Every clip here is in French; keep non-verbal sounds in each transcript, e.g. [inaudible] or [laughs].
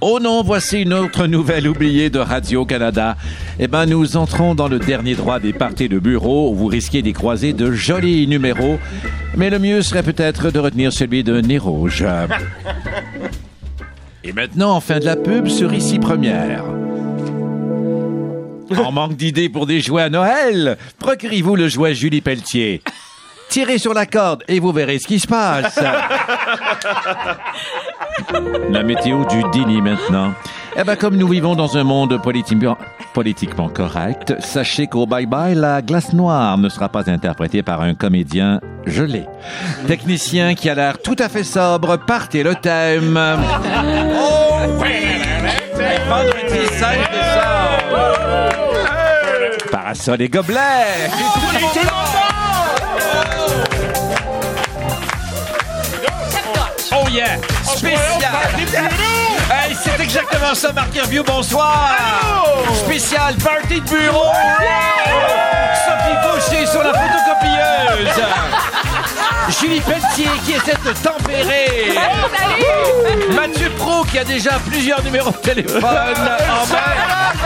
Oh non, voici une autre nouvelle oubliée de Radio-Canada. Eh ben, nous entrons dans le dernier droit des parties de bureau où vous risquez d'y croiser de jolis numéros. Mais le mieux serait peut-être de retenir celui de Nez Rouge. Et maintenant, en fin de la pub sur Ici Première. En manque d'idées pour des jouets à Noël, procurez-vous le jouet Julie Pelletier. Tirez sur la corde et vous verrez ce qui se passe. La météo du Dini maintenant. Eh ben, comme nous vivons dans un monde politiquement, politiquement correct, sachez qu'au bye-bye, la glace noire ne sera pas interprétée par un comédien gelé. Technicien qui a l'air tout à fait sobre, partez le thème. Oh, vendredi 16 décembre. Parasol et gobelets. Spécial! Hey, c'est exactement ça, Marc Hervieux, bonsoir! Spécial party de bureau! Sophie Fauché sur la photocopieuse! [laughs] Julie Pelletier qui essaie de tempérer! Mathieu Pro qui a déjà plusieurs numéros de téléphone en main!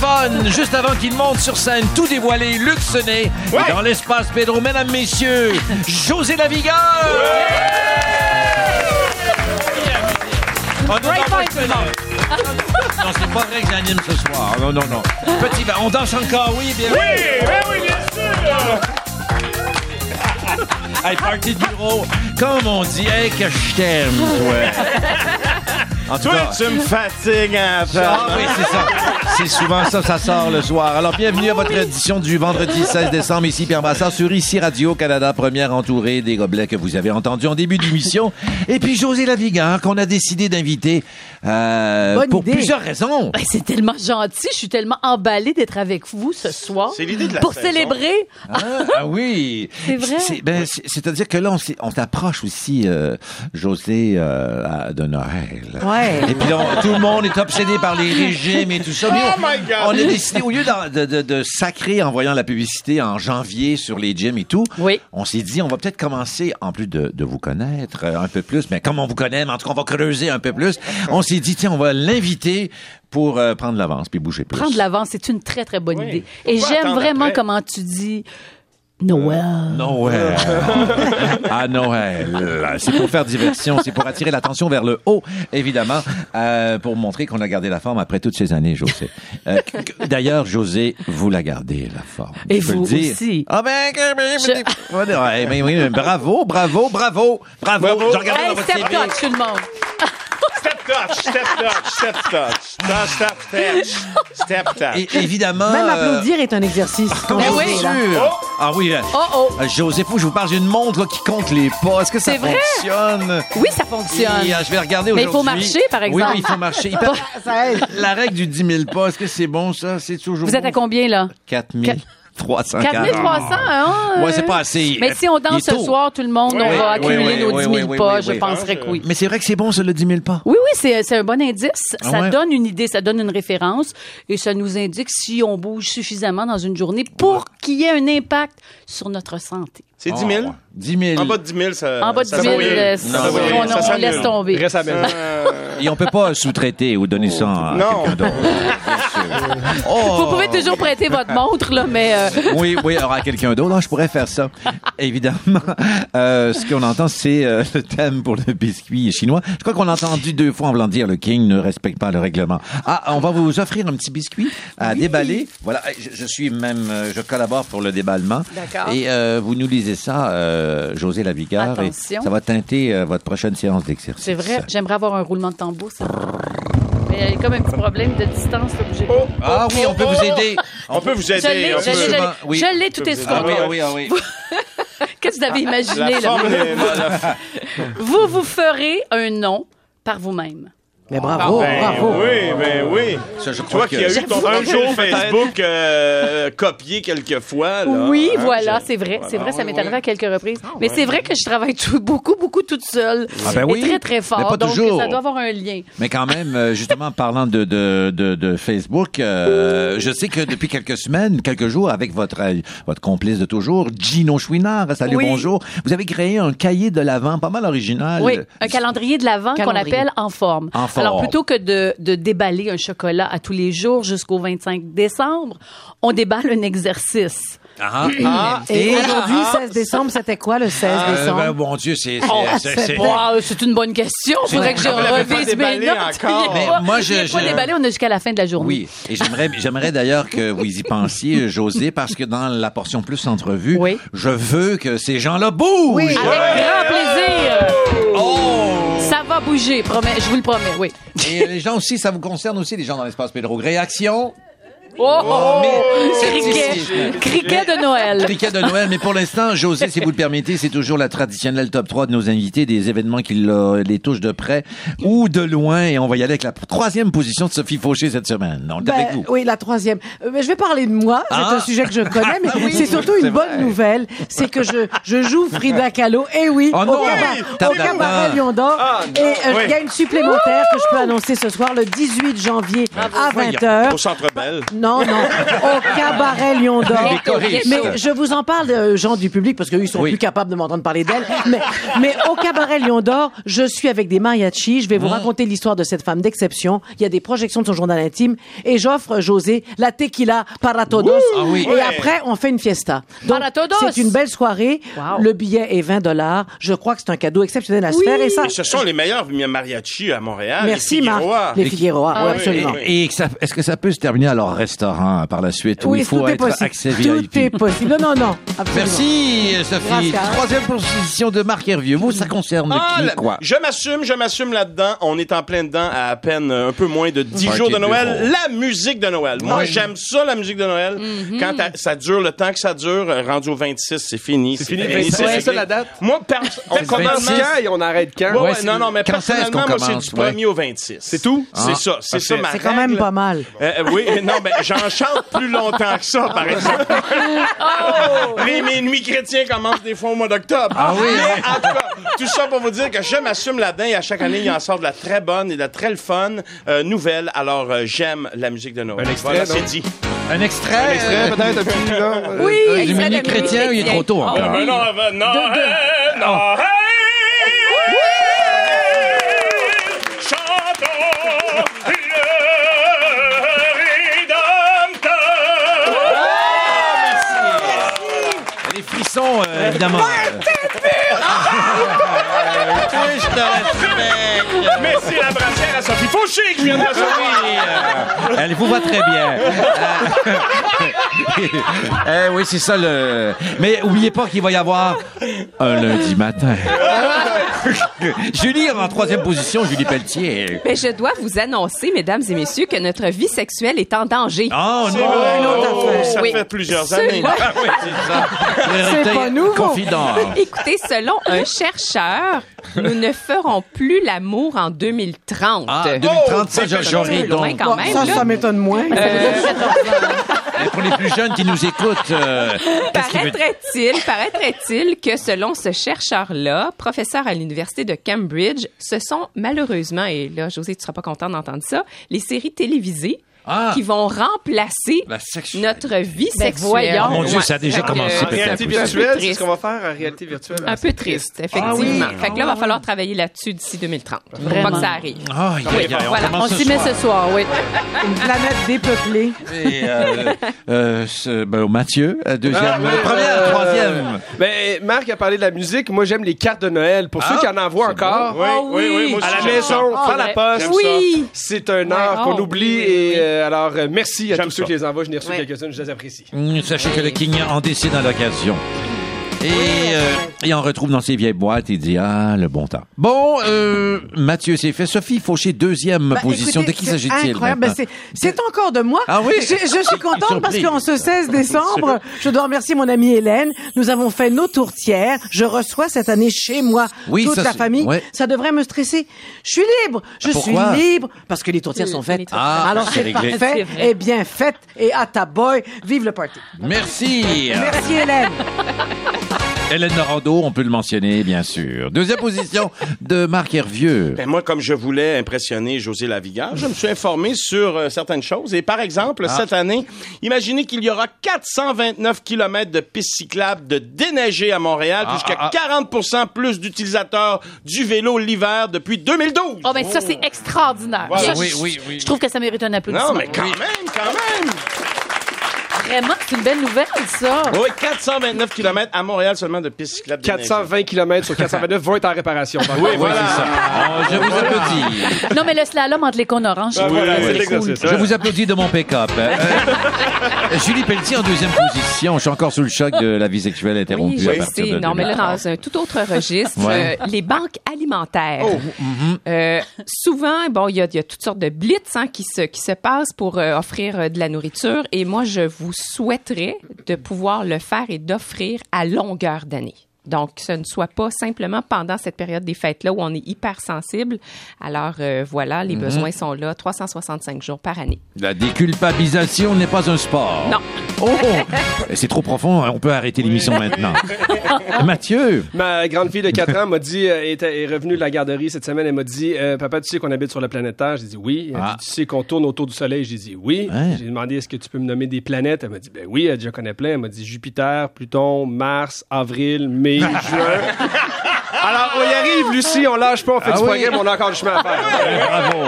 Téléphone, juste avant qu'il monte sur scène, tout dévoilé, Luc. Et dans l'espace Pedro, mesdames, messieurs, José Lavigueur! Oh, non, c'est pas vrai que j'anime ce soir. Non, non, non. Petit, ben, on danse encore, oui, bien Oui, ben oui, bien sûr! Hey, party de bureau. Comme on dit, hey, que je t'aime, toi. [laughs] En tout Toi, cas, tu me fatigues un peu. Ah oui, c'est ça. C'est souvent ça, ça sort le soir. Alors, bienvenue à votre édition du vendredi 16 décembre, ici Pierre Bassard, sur Ici Radio-Canada, première entourée des gobelets que vous avez entendus en début d'émission. Et puis José Lavigueur, qu'on a décidé d'inviter euh, pour idée. plusieurs raisons. Ben, c'est tellement gentil. Je suis tellement emballée d'être avec vous ce soir. C'est l'idée de la Pour saison. célébrer. Ah, ah oui. [laughs] C'est vrai. ben, c'est- C'est-à-dire que là, on, s'est- on t'approche aussi, euh, José, euh, de Noël. Ouais. Et puis là, on- tout le monde est obsédé par les régimes et tout ça. Mais Oh on, my God. on a décidé, au lieu d'en- de, de, de sacrer en voyant la publicité en janvier sur les gyms et tout, Oui. on s'est dit, on va peut-être commencer, en plus de, de vous connaître euh, un peu plus, mais comme on vous connaît, mais en tout cas, on va creuser un peu plus. On s'est dit, tiens, on va l'inviter pour euh, prendre l'avance puis bouger plus. Prendre l'avance, c'est une très, très bonne Oui. idée. Et j'aime attendre vraiment après? comment tu dis Noël. Noël. à [laughs] Noël. C'est pour faire diversion, c'est pour attirer l'attention vers le haut, évidemment, euh, pour montrer qu'on a gardé la forme après toutes ces années, José. Euh, D'ailleurs, José, vous la gardez, la forme. Et Je vous le dire. aussi. Ah ben, Je- bravo, bravo, bravo, bravo. Bravo. Je dans Hey, votre CV. touch, tout le monde. Step touch, step touch, step touch. Step, step touch. Step touch. Et évidemment. Même euh, applaudir est un exercice. Bien Ben oui. sûr. Ah oui. euh, Oh, oh. euh, José, que je vous parle d'une montre là, qui compte les pas. Est-ce que ça C'est vrai? fonctionne? Oui, ça fonctionne. Et, euh, je vais regarder Mais il faut marcher, par Oui, exemple. oui, il faut marcher. Il [laughs] paraît- Ça aide. La règle du 10 000 pas, est-ce que c'est bon, ça? C'est toujours Vous êtes à combien, là? 4 340. 4300, hein? Ouais, c'est pas assez. Mais si on danse ce soir, tout le monde, Oui, on va oui, accumuler oui, nos oui, 10 000 oui, pas. je penserais que oui. Mais c'est vrai que c'est bon, ça, le 10 000 pas. Oui, oui, c'est c'est un bon indice. Ah ça ouais? donne une idée, ça donne une référence et ça nous indique si on bouge suffisamment dans une journée pour qu'il y ait un impact sur notre santé. C'est 10 000? Oh, 10 000. En bas de 10 000, ça. En bas de 10 ça 000, va bien. euh, Non, oui, bien. on, Ça on laisse tomber. Reste à. Euh, Et on peut pas sous-traiter ou donner ça à Non. quelqu'un d'autre. [laughs] Oh. Vous pouvez toujours prêter votre montre, là, mais euh, Oui, oui, alors à quelqu'un d'autre, je pourrais faire ça. Évidemment, [laughs] euh, ce qu'on entend, c'est euh, le thème pour le biscuit chinois. Je crois qu'on a entendu deux fois en voulant dire le King ne respecte pas le règlement. Ah, on va vous offrir un petit biscuit à déballer. Voilà, je, je suis même, je collabore pour le déballement. D'accord. Et euh, vous nous lisez ça, euh, José et Attention. ça va teinter euh, votre prochaine séance d'exercice. c'est vrai, j'aimerais avoir un roulement de tambour, ça. Mais il y a comme un petit problème de distance, là, pas. Ah oui, on peut vous aider. On peut vous Je l'ai, aider. je l'ai, je l'ai. souvent, oui. Je l'ai, tout est sous Ah oui, ah oui, ah oui. [laughs] Qu'est-ce que vous avez imaginé, La là? [laughs] Vous vous ferez un nom par vous-même. Mais bravo, Ben bravo. oui, ben oui. Ça, je crois Toi qui que- as eu ton un jour Facebook euh, [laughs] copié quelquefois. Là, Oui, Hein, voilà, je- c'est vrai. C'est vrai, ça m'est oui, arrivé à quelques reprises. Mais c'est vrai que je travaille tout- beaucoup, beaucoup toute seule. Ah ben oui. Et très, très fort. Mais pas donc, toujours. ça doit avoir un lien. Mais quand même, euh, justement, parlant de, de, de, de Facebook, euh, je sais que depuis quelques semaines, quelques jours, avec votre, votre complice de toujours, Gino Chouinard, salut, Oui. bonjour, vous avez créé un cahier de l'Avent pas mal original. Oui, un calendrier de l'Avent qu'on appelle en forme. En forme. Alors, plutôt que de, de déballer un chocolat à tous les jours jusqu'au 25 décembre, on déballe un exercice. Ah, ah, Et aujourd'hui, 16 décembre, c'était quoi le 16 euh, décembre? ben, mon Dieu, c'est... c'est- Oh, wow, une bonne question. Faudrait que je revise mes notes. encore. Il est Mais pas- moi, je- il est pas je- déballé, on a jusqu'à la fin de la journée. Oui, et j'aimerais, d'ailleurs que vous y pensiez, [laughs] José, parce que dans la portion plus entrevue, Oui. je veux que ces gens-là bougent. Oui. Avec grand plaisir. Va bouger, je vous le promets, oui. Et les gens aussi, ça vous concerne aussi, les gens dans l'espace Pedro. Réaction? Oh, oh, mais- criquet, criquet de Noël. Criquet de Noël, mais pour l'instant, José, si vous le permettez, c'est toujours la traditionnelle top 3 de nos invités, des événements qui le- les touchent de près ou de loin. Et on va y aller avec la troisième position de Sophie Fauché cette semaine. Donc, Ben, avec vous. oui, la troisième. Euh, mais je vais parler de moi. C'est Ah. un sujet que je connais, [laughs] mais Oui, c'est surtout une bonne vrai. nouvelle. C'est que je, je joue Frida Kahlo. Et oui, Oh au, caba- cabaret. Lion d'Or. Ah, et euh, il oui. y a une supplémentaire que je peux annoncer ce soir, le 18 janvier à 20h. Au Centre Belle. Non, non, au cabaret Lion d'Or. Mais je vous en parle, euh, gens du public, parce qu'eux, ils sont Oui. plus capables de m'entendre parler d'elle. Mais, mais au cabaret Lion d'Or, je suis avec des mariachis. Je vais vous Mmh. raconter l'histoire de cette femme d'exception. Il y a des projections de son journal intime. Et j'offre, euh, José, la tequila para todos. Ah oui. Et Ouais. après, on fait une fiesta. Donc, Para todos. c'est une belle soirée. Wow. Le billet est 20 dollars. Je crois que c'est un cadeau exceptionnel à se faire. Et ça, Et ce sont les meilleurs mariachis à Montréal. merci, les Marc. Figueroa. Les Figueroa, Ah oui, absolument. Et que ça- est-ce que ça peut se terminer? À leur restaurant par la suite où il faut tout être possible. accès Tout VIP? est possible. Non, non, non. Absolument. Merci, Sophie. Troisième position de Marc Hervieux. Vous, ça concerne Ah, qui, quoi? Je m'assume, je m'assume là-dedans. On est en plein dedans à à peine un peu moins de 10 Party jours de Noël. La musique de Noël. Moi, j'aime ça, la musique de Noël. Quand ta- ça dure le temps que ça dure, rendu au 26, c'est fini. C'est fini, 26, c'est ça la date? Moi, on le commence 26. quand et on arrête quand? Ouais, ouais, c'est- non, non, mais quand personnellement, moi, c'est du 1er au 26. C'est tout? C'est ça, c'est ça ma C'est quand même pas mal. Euh, oui, non, mais j'en chante plus longtemps que ça, par exemple. Les, mes nuits chrétiens commencent des fois au mois d'octobre. Ah oui? Mais en tout cas, tout ça pour vous dire que je m'assume là-dedans et à chaque année, il en sort de la très bonne et de la très le fun euh, nouvelle. Alors, euh, j'aime la musique de Noël. Un extrait, voilà, non? c'est dit. Un extrait? Un extrait, peut-être, un petit, là? euh, Oui, Euh, du de chrétien, il est trop tôt encore. oui. non, euh, non, euh, non, Frissons, euh, évidemment. Respecte. Mais c'est la brassière à Sophie Fauché qui vient de la. Elle vous va très bien. [laughs] Eh oui, c'est ça le. Mais oubliez pas qu'il va y avoir un lundi matin. [laughs] Julie en troisième position, Julie Pelletier. Mais je dois vous annoncer, mesdames et messieurs, que notre vie sexuelle est en danger. Oh non! vrai, une autre oh. Ça Oui. fait plusieurs Ce- années. Ah oui, c'est ça. C'est pas nouveau. Confident. [laughs] Écoutez, selon un chercheur, nous ne ferons plus l'amour en 2030. Ah, 2030, ça, Oh, j'aurais donc. quand Bon, même. ça, là. ça m'étonne moins. Et pour les plus jeunes qui nous écoutent, euh, Paraîtrait-il, paraîtrait-il que selon ce chercheur-là, professeur à l'université de Cambridge, ce sont malheureusement, et là, José, tu seras pas content d'entendre ça, les séries télévisées Ah. qui vont remplacer notre vie Ben, sexuelle. voyons. Oh mon Dieu, ça a déjà commencé, euh, peut-être. Réalité virtuelle, c'est ce qu'on va faire en réalité virtuelle. Un peu triste, effectivement. Ah oui. Fait que là, il va falloir travailler là-dessus d'ici 2030. Faut pas Vraiment. que ça arrive. Ah, aïe, aïe, aïe, on Voilà, s'y met ce soir, oui. Une planète dépeuplée. Et, euh, euh, ce- ben, Mathieu, euh, deuxième, Ah, première, euh, troisième. Ben, Marc a parlé de la musique. Moi, j'aime les cartes de Noël. Pour Ah, ceux qui en envoient encore, Oui, oui, oui, à la maison, par la poste. Oui. C'est un art qu'on Oh, oublie. oui, oui, et oui. Euh, alors, euh, merci à tous ceux qui les envoient. Je n'ai reçu Ouais. quelques-unes, je les apprécie. Sachez que le King en décide à l'occasion. Et euh, et on retrouve dans ses vieilles boîtes, il dit Ah, le bon temps. Bon, euh, Mathieu, c'est fait. Sophie Fauché, deuxième Bah, position. écoutez, de qui c'est s'agit-il Incroyable. maintenant? Ben, c'est, c'est encore de moi. Ah oui? Je, je suis [laughs] contente parce qu'en ce 16 décembre, je dois remercier mon amie Hélène. Nous avons fait nos tourtières. Je reçois cette année chez moi Oui, toute ça, la c'est- famille. ouais. Ça devrait me stresser. Je suis libre. Je suis Pourquoi? libre parce que les tourtières sont faites. Ah, Alors c'est c'est réglé. parfait. C'est vrai. Et bien faites. Et à ta boy, vive le party. Merci. Merci Hélène. [laughs] Hélène Norando, on peut le mentionner, bien sûr. Deuxième position de Marc Hervieux. Ben moi, comme je voulais impressionner José Lavigueur, je me suis informé sur euh, certaines choses. Et par exemple, Ah. cette année, imaginez qu'il y aura 429 km de pistes cyclables de déneigées à Montréal, Ah, jusqu'à ah, 40% plus d'utilisateurs du vélo l'hiver depuis 2012. Oh, ben ça, c'est extraordinaire. Voilà. Ça, Oui, je- oui, oui. Je trouve que ça mérite un applaudissement. non, mais quand même, quand même! Vraiment, c'est une belle nouvelle, ça. Oui, 429 km à Montréal seulement de pistes cyclables déneigées. 420 km sur 429 vont être en réparation. [laughs] par contre. voilà. Oh, je vous applaudis. Non, mais le slalom entre les cônes oranges, Ah, voilà, c'est c'est cool. Je vous applaudis de mon pick-up. Euh, [laughs] Julie Pelletier en deuxième position. Je suis encore sous le choc de la vie sexuelle interrompue Oui, à je partir sais. de Non, mais là, 2014. dans un tout autre registre, Ouais. euh, les banques alimentaires. Oh. Euh, souvent, bon, il y a, il y a toutes sortes de blitz hein, qui, se, qui se passent pour euh, offrir euh, de la nourriture. Et moi, je vous souhaiterais de pouvoir le faire et d'offrir à longueur d'année. Donc, ce ne soit pas simplement pendant cette période des fêtes-là où on est hyper sensible. Alors, euh, voilà, Mhm. les besoins sont là, 365 jours par année. La déculpabilisation n'est pas un sport. Non. Oh! C'est trop profond. On peut arrêter l'émission maintenant. [laughs] Mathieu. Ma grande fille de 4 ans m'a dit, euh, est, est revenue de la garderie cette semaine, elle m'a dit, euh, papa, tu sais qu'on habite sur la planète Terre? J'ai dit oui. Elle Ah. dit, tu sais qu'on tourne autour du Soleil? J'ai dit oui. Hein? J'ai demandé, est-ce que tu peux me nommer des planètes? Elle m'a dit, ben oui, elle dit, je connais plein. Elle m'a dit Jupiter, Pluton, Mars, Avril, mai, [laughs] Alors, on y arrive, Lucie, on lâche pas, on fait Ah du oui. progrès, mais on a encore du chemin à faire. [laughs] Bravo.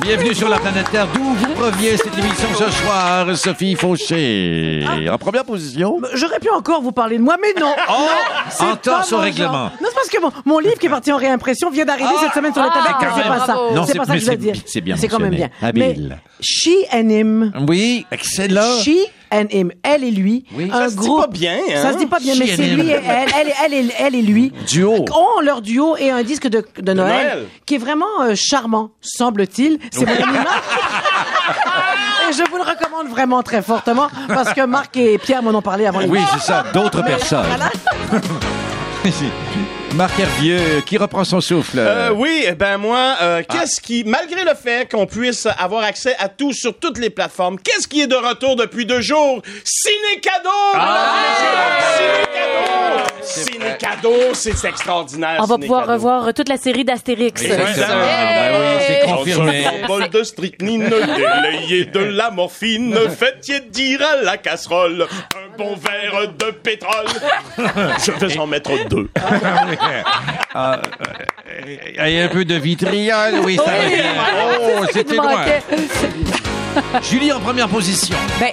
Bienvenue sur la planète Terre. D'où vous provient cette émission ce soir, Sophie Fauché? En première position? J'aurais pu encore vous parler de moi, mais non. Oh! c'est En torse au règlement. genre. Non, c'est parce que mon, mon livre qui est parti en réimpression vient d'arriver cette semaine sur le Ah, tabac. quand c'est pas ça. Non, c'est pas ça que je veux dire. c'est bien C'est quand même bien. Habile. Mais she and him. Oui, excellent. She and him. Elle et lui. Oui. Un Ça se dit groupe. pas bien, hein? Ça se dit pas bien, She mais and c'est him. lui et elle. Elle, et- elle, elle et lui. [laughs] Duo. Ont leur duo et un disque de, de Noël, Noël. qui est vraiment euh, charmant, semble-t-il. C'est mon. [laughs] Et je vous le recommande vraiment très fortement parce que Marc et Pierre m'en ont parlé avant Oui, c'est ça. D'autres personnes. [laughs] Marc Hervieux, qui reprend son souffle? Euh, oui, eh ben moi, euh, qu'est-ce qui, malgré le fait qu'on puisse avoir accès à tout sur toutes les plateformes, qu'est-ce qui est de retour depuis deux jours? Ciné cadeau! Ciné cadeau! Ciné cadeau, c'est extraordinaire. On va pouvoir revoir toute la série d'Astérix. Hey! Ben oui, c'est confirmé. bol de strychnine, [laughs] délayé de la morphine, faites tiédir à la casserole un bon verre de pétrole. Je vais en mettre deux. [laughs] Ah, euh, et un peu de vitriol, oui, ça va bien. Oh, c'était Il loin. manquait. [laughs] Julie en première position. Ben,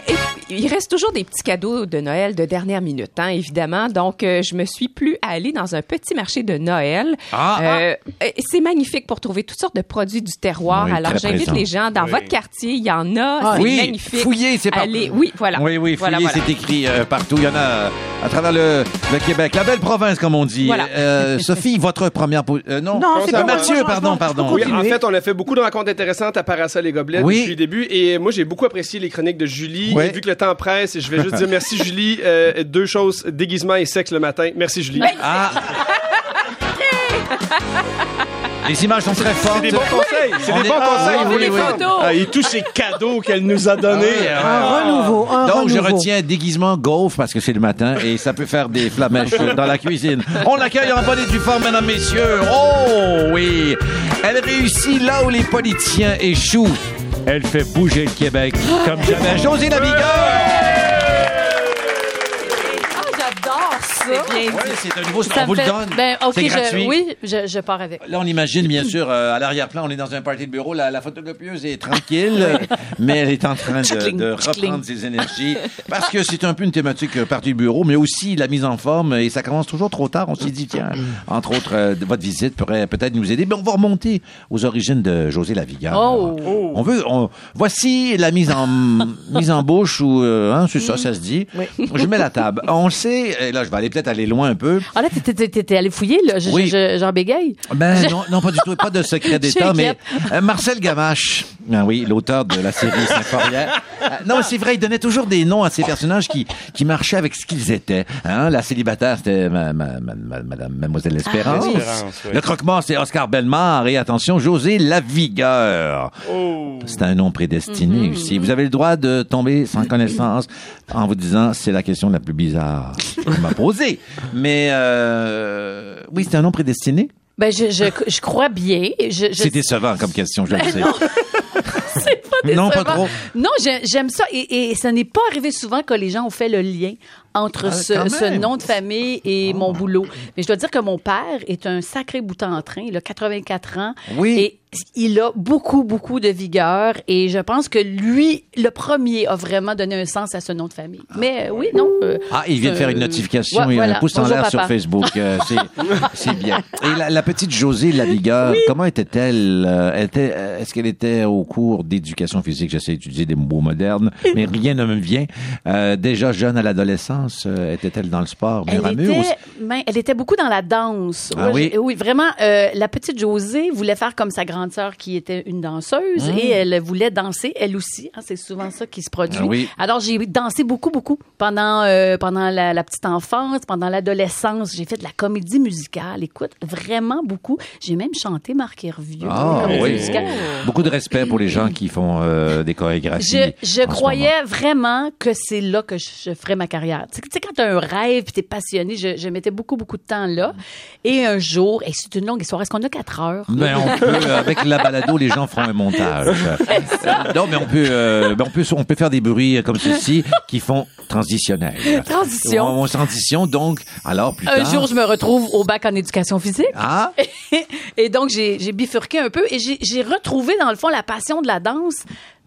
il reste toujours des petits cadeaux de Noël de dernière minute, hein, évidemment. Donc, euh, je me suis plus à aller dans un petit marché de Noël. Ah. Euh, euh, c'est magnifique pour trouver toutes sortes de produits du terroir. Oui, Alors, j'invite les gens dans Oui. votre quartier. Il y en a. Ah, c'est oui, magnifique. fouillez, c'est partout. Allez, oui, voilà. Oui, oui, Voilà, fouillez, voilà. c'est écrit euh, partout. Il y en a euh, à travers le, le Québec. La belle province, comme on dit. Voilà. Euh, Sophie, votre première position. non, Non, c'est Mathieu, pardon, pardon. Oui, en fait, on a fait beaucoup de rencontres intéressantes à Parasol et Gobelets Oui. depuis le début. Et moi, j'ai beaucoup apprécié les chroniques de Julie. Ouais. Et vu que le temps presse, je vais juste dire [laughs] merci, Julie. Euh, deux choses, déguisement et sexe le matin. Merci, Julie. Ah. Les images sont très fortes. C'est des bons conseils. C'est des bons Ah, conseils. oui, les oui. faites. Photos. Ah, et tous ces cadeaux qu'elle nous a donnés. Ah, Un renouveau, un Donc, je retiens déguisement golf parce que c'est le matin et ça peut faire des flamèches dans la cuisine. On l'accueille en bonne et due forme, mesdames, messieurs. Oh, oui. Elle réussit là où les politiciens échouent. Elle fait bouger le Québec comme jamais. José Lavigueur! Bien dit. Oui, c'est un nouveau, Ça on me vous le donne. Ben, ok, c'est je, gratuit. oui, je, je pars avec. Là, on imagine, bien sûr, euh, à l'arrière-plan, on est dans un party de bureau, la, la photocopieuse est tranquille, [laughs] euh, mais elle est en train de, reprendre ses énergies, parce que c'est un peu une thématique euh, party de bureau, mais aussi la mise en forme, et ça commence toujours trop tard. On s'est dit, tiens, entre autres, euh, votre visite pourrait peut-être nous aider, mais on va remonter aux origines de José Lavigueur. Oh. On veut, on- voici la mise en mise en bouche ou, euh, hein, c'est ça, ça se dit. Je mets la table. On le sait, et là, je vais aller peut-être aller loin un peu. Ah là, t'étais- allé fouiller, là. Je- Oui. je- Jean. Ben Je- non, non, pas du tout, pas de secret [laughs] d'État, mais euh, Marcel Gamache, ah oui, l'auteur de la série [laughs] Saint-Fourière. Euh, non, c'est vrai, il donnait toujours des noms à ces personnages qui qui marchaient avec ce qu'ils étaient. Hein, la célibataire, c'était ma, ma- ma- ma- Madame Mademoiselle Espérance. Oui. Le croque-mort, c'est Oscar Bellemare. Et attention, José Lavigueur. Oh. C'est un nom prédestiné aussi. Vous avez le droit de tomber sans connaissance en vous disant c'est la question la plus bizarre qu'on m'a posée. Mais euh, oui, c'est un nom prédestiné. Ben, je, je, je crois bien. Je, je- C'est décevant comme question, je le sais. [laughs] c'est pas Non, pas décevant. trop. Non, j'ai- j'aime ça. Et, et ça n'est pas arrivé souvent que les gens ont fait le lien entre Ah, ce, nom de famille et mon boulot. Mais je dois dire que mon père est un sacré bouton en train. Il a 84 ans. Oui. Et il a beaucoup, beaucoup de vigueur. Et je pense que lui, le premier, a vraiment donné un sens à ce nom de famille. Mais euh, oui, non. euh, Ah, il vient de faire une euh, notification ouais, et voilà. un pouce en l'air sur. Facebook. [laughs] C'est, bien. Et la, la petite Josée Lavigueur, comment était-elle? elle était, est-ce qu'elle était au cours d'éducation physique? J'essaie d'utiliser des mots modernes, mais rien ne me vient. Euh, déjà jeune à l'adolescence, était-elle dans le sport mur à Elle ou- était, ben, elle était beaucoup dans la danse. Ah oui? oui, vraiment. la petite Josée voulait faire comme sa grande sœur qui était une danseuse et elle voulait danser elle aussi. hein, c'est souvent ça qui se produit. Mmh. Ah oui. Alors j'ai dansé beaucoup, beaucoup pendant euh, pendant la, la petite enfance, pendant l'adolescence. J'ai fait de la comédie musicale. Écoute, vraiment beaucoup. J'ai même chanté Marc Hervieux. Ah, oui. Beaucoup de respect pour les gens qui font euh, des chorégraphies. Je, croyais vraiment que c'est là que je, je ferais ma carrière. Tu sais- quand tu as un rêve puis tu es passionné, je, je mettais beaucoup, beaucoup de temps là. Et un jour, et c'est une longue histoire, est-ce qu'on a quatre heures? Ben, on peut, avec la balado, les gens feront un montage. [laughs] Non, mais on peut, euh, on peut, on peut faire des bruits comme ceci qui font transitionnel. Transition. On, on transition, donc, alors plus tard. Un jour, je me retrouve au bac en éducation physique. Ah, [laughs] et donc, j'ai bifurqué un peu et j'ai retrouvé, dans le fond, la passion de la danse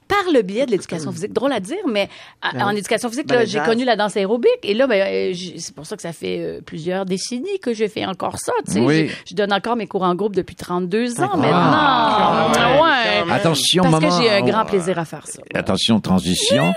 par le biais de l'éducation physique. Drôle à dire, mais à- en éducation physique, Ben, j'ai connu la danse aérobique. Et là, ben, euh, c'est pour ça que ça fait euh, plusieurs décennies que je fais encore ça. tu sais. Oui. Je, je donne encore mes cours en groupe depuis 32 ans Ah. maintenant. Ah ouais. attention, Parce maman. que j'ai un grand plaisir à faire ça. Attention, transition.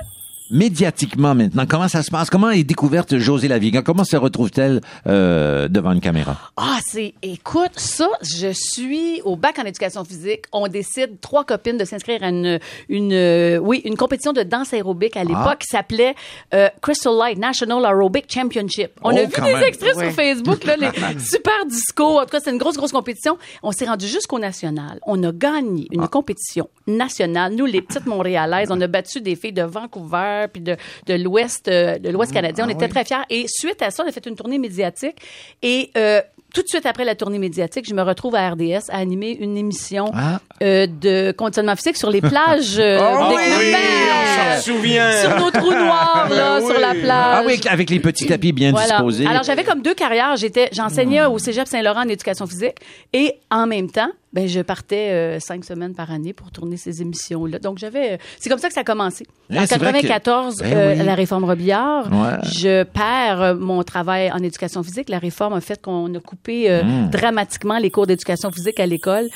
Médiatiquement maintenant, comment ça se passe? Comment est découverte José Laviga? Comment se retrouve-t-elle euh, devant une caméra? Ah, c'est, écoute, ça, je suis au bac en éducation physique. On décide, trois copines, de s'inscrire à une, une, euh, oui, une compétition de danse aérobique à l'époque qui s'appelait euh, Crystal Light National Aerobic Championship. On Oh, a vu des même. extraits Ouais. sur Facebook, là, les [laughs] super disco. En tout cas, c'est une grosse, grosse compétition. On s'est rendu jusqu'au national. On a gagné une compétition nationale. Nous, les petites Montréalaises, on a battu des filles de Vancouver puis de, de l'Ouest, euh, de l'Ouest canadien. On était très fiers. Et suite à ça, on a fait une tournée médiatique. Et euh, tout de suite après la tournée médiatique, je me retrouve à RDS à animer une émission Ah. euh, de conditionnement physique sur les plages [laughs] euh, Oh des oui, Cléments. on s'en souvient. Sur nos trous noirs, là, Ben sur la plage. Ah oui, avec les petits tapis bien Voilà. disposés. Alors, j'avais comme deux carrières. J'étais, j'enseignais au Cégep Saint-Laurent en éducation physique et en même temps, ben, je partais euh, cinq semaines par année pour tourner ces émissions-là. Donc, j'avais, euh, c'est comme ça que ça a commencé. Ouais, en c'est vrai que- 94, Ben euh, oui. la réforme Robillard, Ouais. je perds euh, mon travail en éducation physique. La réforme a fait qu'on a coupé euh, Hmm. dramatiquement les cours d'éducation physique à l'école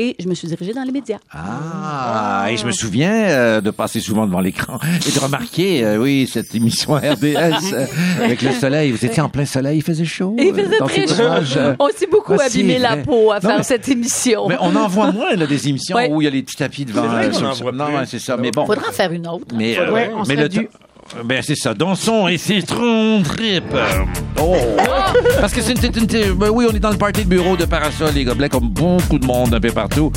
et je me suis dirigée dans les médias. Ah, et je me souviens euh, de passer souvent devant l'écran [laughs] et de remarquer, euh, oui, cette émission RDS euh, avec le soleil. Vous étiez en plein soleil, il faisait chaud. Il faisait très chaud. On s'est beaucoup Ah, abîmé la peau à Non, faire mais- cette émission. Mais on en voit moins là, des émissions Ouais. où il y a les petits tapis devant. Vrai euh, qu'on sur- en voit non, c'est ça. Mais bon. Faudra en faire une autre. Mais, euh, Ouais, on mais le dû. Ben c'est ça, dansons et c'est trop trip. Oh. Parce que c'est une, une- une- ben oui, on est dans le party de bureau de Parasol et Gobelets comme beaucoup de monde un peu partout,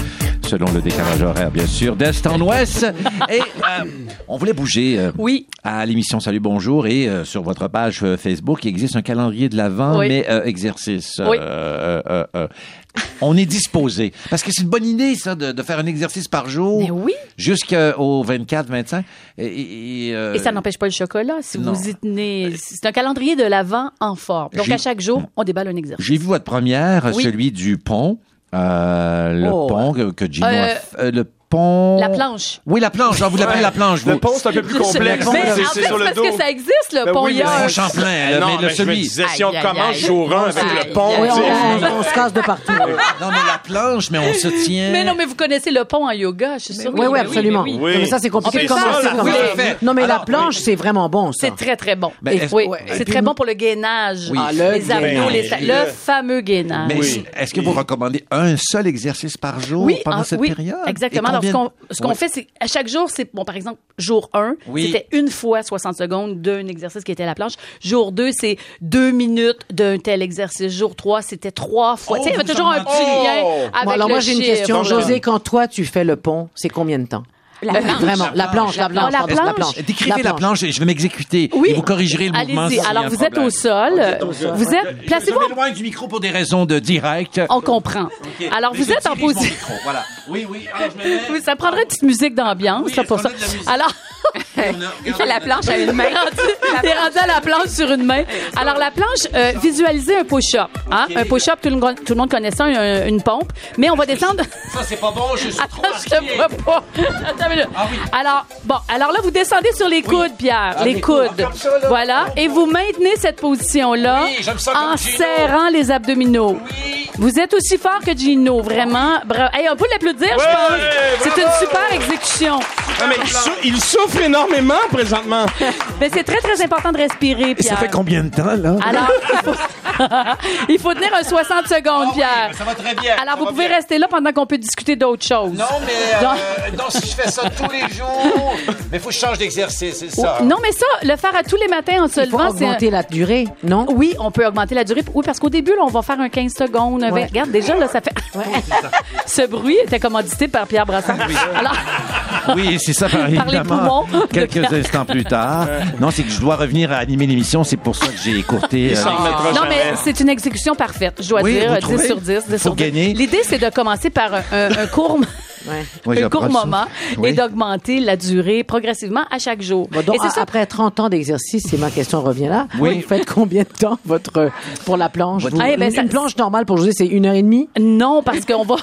selon le décalage horaire bien sûr, d'est en ouest. Et euh, on voulait bouger euh, Oui. à l'émission Salut Bonjour et euh, sur votre page Facebook, il existe un calendrier de l'avant, Oui. mais exercice. Oui. on est disposé. Parce que c'est une bonne idée, ça, de, de faire un exercice par jour. Mais oui. Jusqu'au 24, 25. Et, et, et, Et ça n'empêche pas le chocolat. Si non. vous y tenez, c'est un calendrier de l'avant en forme. Donc à chaque jour, on déballe un exercice. J'ai vu votre première, celui du pont. Euh, le Oh. pont que, que Gino Euh, euh, le pont. La planche. Oui, la planche. Ah, vous l'appelez la planche, vous. Le pont, c'est un peu plus complexe. Mais en fait, C'est parce dos. que ça existe, le Ben pont oui, mais Le hier. pont Champlain, là, non, mais le mais je me celui. disais, si on commence jour 1 avec le pont, on, se casse de partout. Non, mais la planche, mais on se tient. Mais non, mais vous connaissez le pont en yoga, je suis sûre. Oui, oui, absolument. mais ça, c'est compliqué On de commencer comme ça. Non, mais la planche, c'est vraiment bon, ça. C'est très, très bon. Ben, oui, c'est très bon pour le gainage. Ah, les abdos, le fameux gainage. Mais Oui. est-ce que vous recommandez un seul exercice par jour pendant en- cette oui, période? exactement. Alors, ce qu'on ce qu'on Oui. fait, c'est à chaque jour, c'est, bon, par exemple, jour 1, Oui. c'était une fois 60 secondes d'un exercice qui était à la planche. Jour 2, c'est deux minutes d'un tel exercice. Jour 3, c'était trois fois. Oh, tu sais, il y toujours un petit lien Oh. avec Bon, alors le moi, j'ai une chiffre. question. José, quand toi, tu fais le pont, c'est combien de temps? La planche. Vraiment, la planche, la planche, la planche. la planche. Décrivez la planche et je vais m'exécuter. Oui. Et vous corrigerez le mouvement. A Alors, vous êtes au sol. Vous êtes, placez-vous m'éloigne du micro pour des raisons de direct. On comprend. Alors, Mais vous êtes en position. Voilà. Oui, oui. Alors, je me [laughs] mets. Oui, ça prendrait une petite musique d'ambiance, pour ça. Alors, Il fait la planche à une main. [laughs] T'es rendu à la planche sur une main. Alors, la planche, euh, visualisez un push-up. Hein? Un push-up, tout le, monde- tout le monde connaît ça, une, une pompe. Mais on va descendre. Ça, c'est pas bon. Je suis trop [laughs] Attends, je te vois pas. [laughs] Attends une minute. Ah oui. Alors, bon, alors là, vous descendez sur les coudes, Pierre. Ah, les coudes. coudes, comme ça, là. Voilà. Et vous maintenez cette position-là Oui, en serrant les abdominaux. Vous êtes aussi fort que Gino, vraiment. Bravo. Hey, on peut l'applaudir, je pense. C'est une super exécution. Ah, mais il, sou- il souffre énormément présentement. [laughs] Mais c'est très, très important de respirer, Pierre. Ça fait combien de temps, là? Alors, il faut, [laughs] il faut tenir un 60 secondes, Ah oui, Pierre. ça va très bien. Alors, ça vous pouvez bien. rester là pendant qu'on peut discuter d'autres choses. Non, mais euh, non, si je fais ça tous les jours, mais faut que je change d'exercice, c'est ça. Non, mais ça, le faire à tous les matins en se Il levant, c'est... un- augmenter la durée, non? Oui, on peut augmenter la durée. Oui, parce qu'au début, là, on va faire un 15 secondes. Ouais. Regarde, déjà, là, ça fait... [laughs] Ce bruit était commandité par Pierre Brassard. Alors, Oui, c'est ça, par, Par les évidemment. [laughs] Quelques instants plus tard. [laughs] Non, c'est que je dois revenir à animer l'émission. C'est pour ça que j'ai écourté. euh, non, mais c'est une exécution parfaite, je dois Oui, dire. vous 10 trouvez? sur 10. 10 Faut sur 10. gagner. L'idée, c'est de commencer par un, un- un court... Ouais. [laughs] Oui, un court ça. moment Oui. et d'augmenter la durée progressivement à chaque jour. Bon, donc, et c'est a- ça. après 30 ans d'exercice, c'est ma question revient là. Oui. Vous faites combien de temps votre euh, pour la planche? Votre- Vous- Ah, eh ben, une, ça- une planche normale pour José, c'est une heure et demie? Non, parce qu'on va,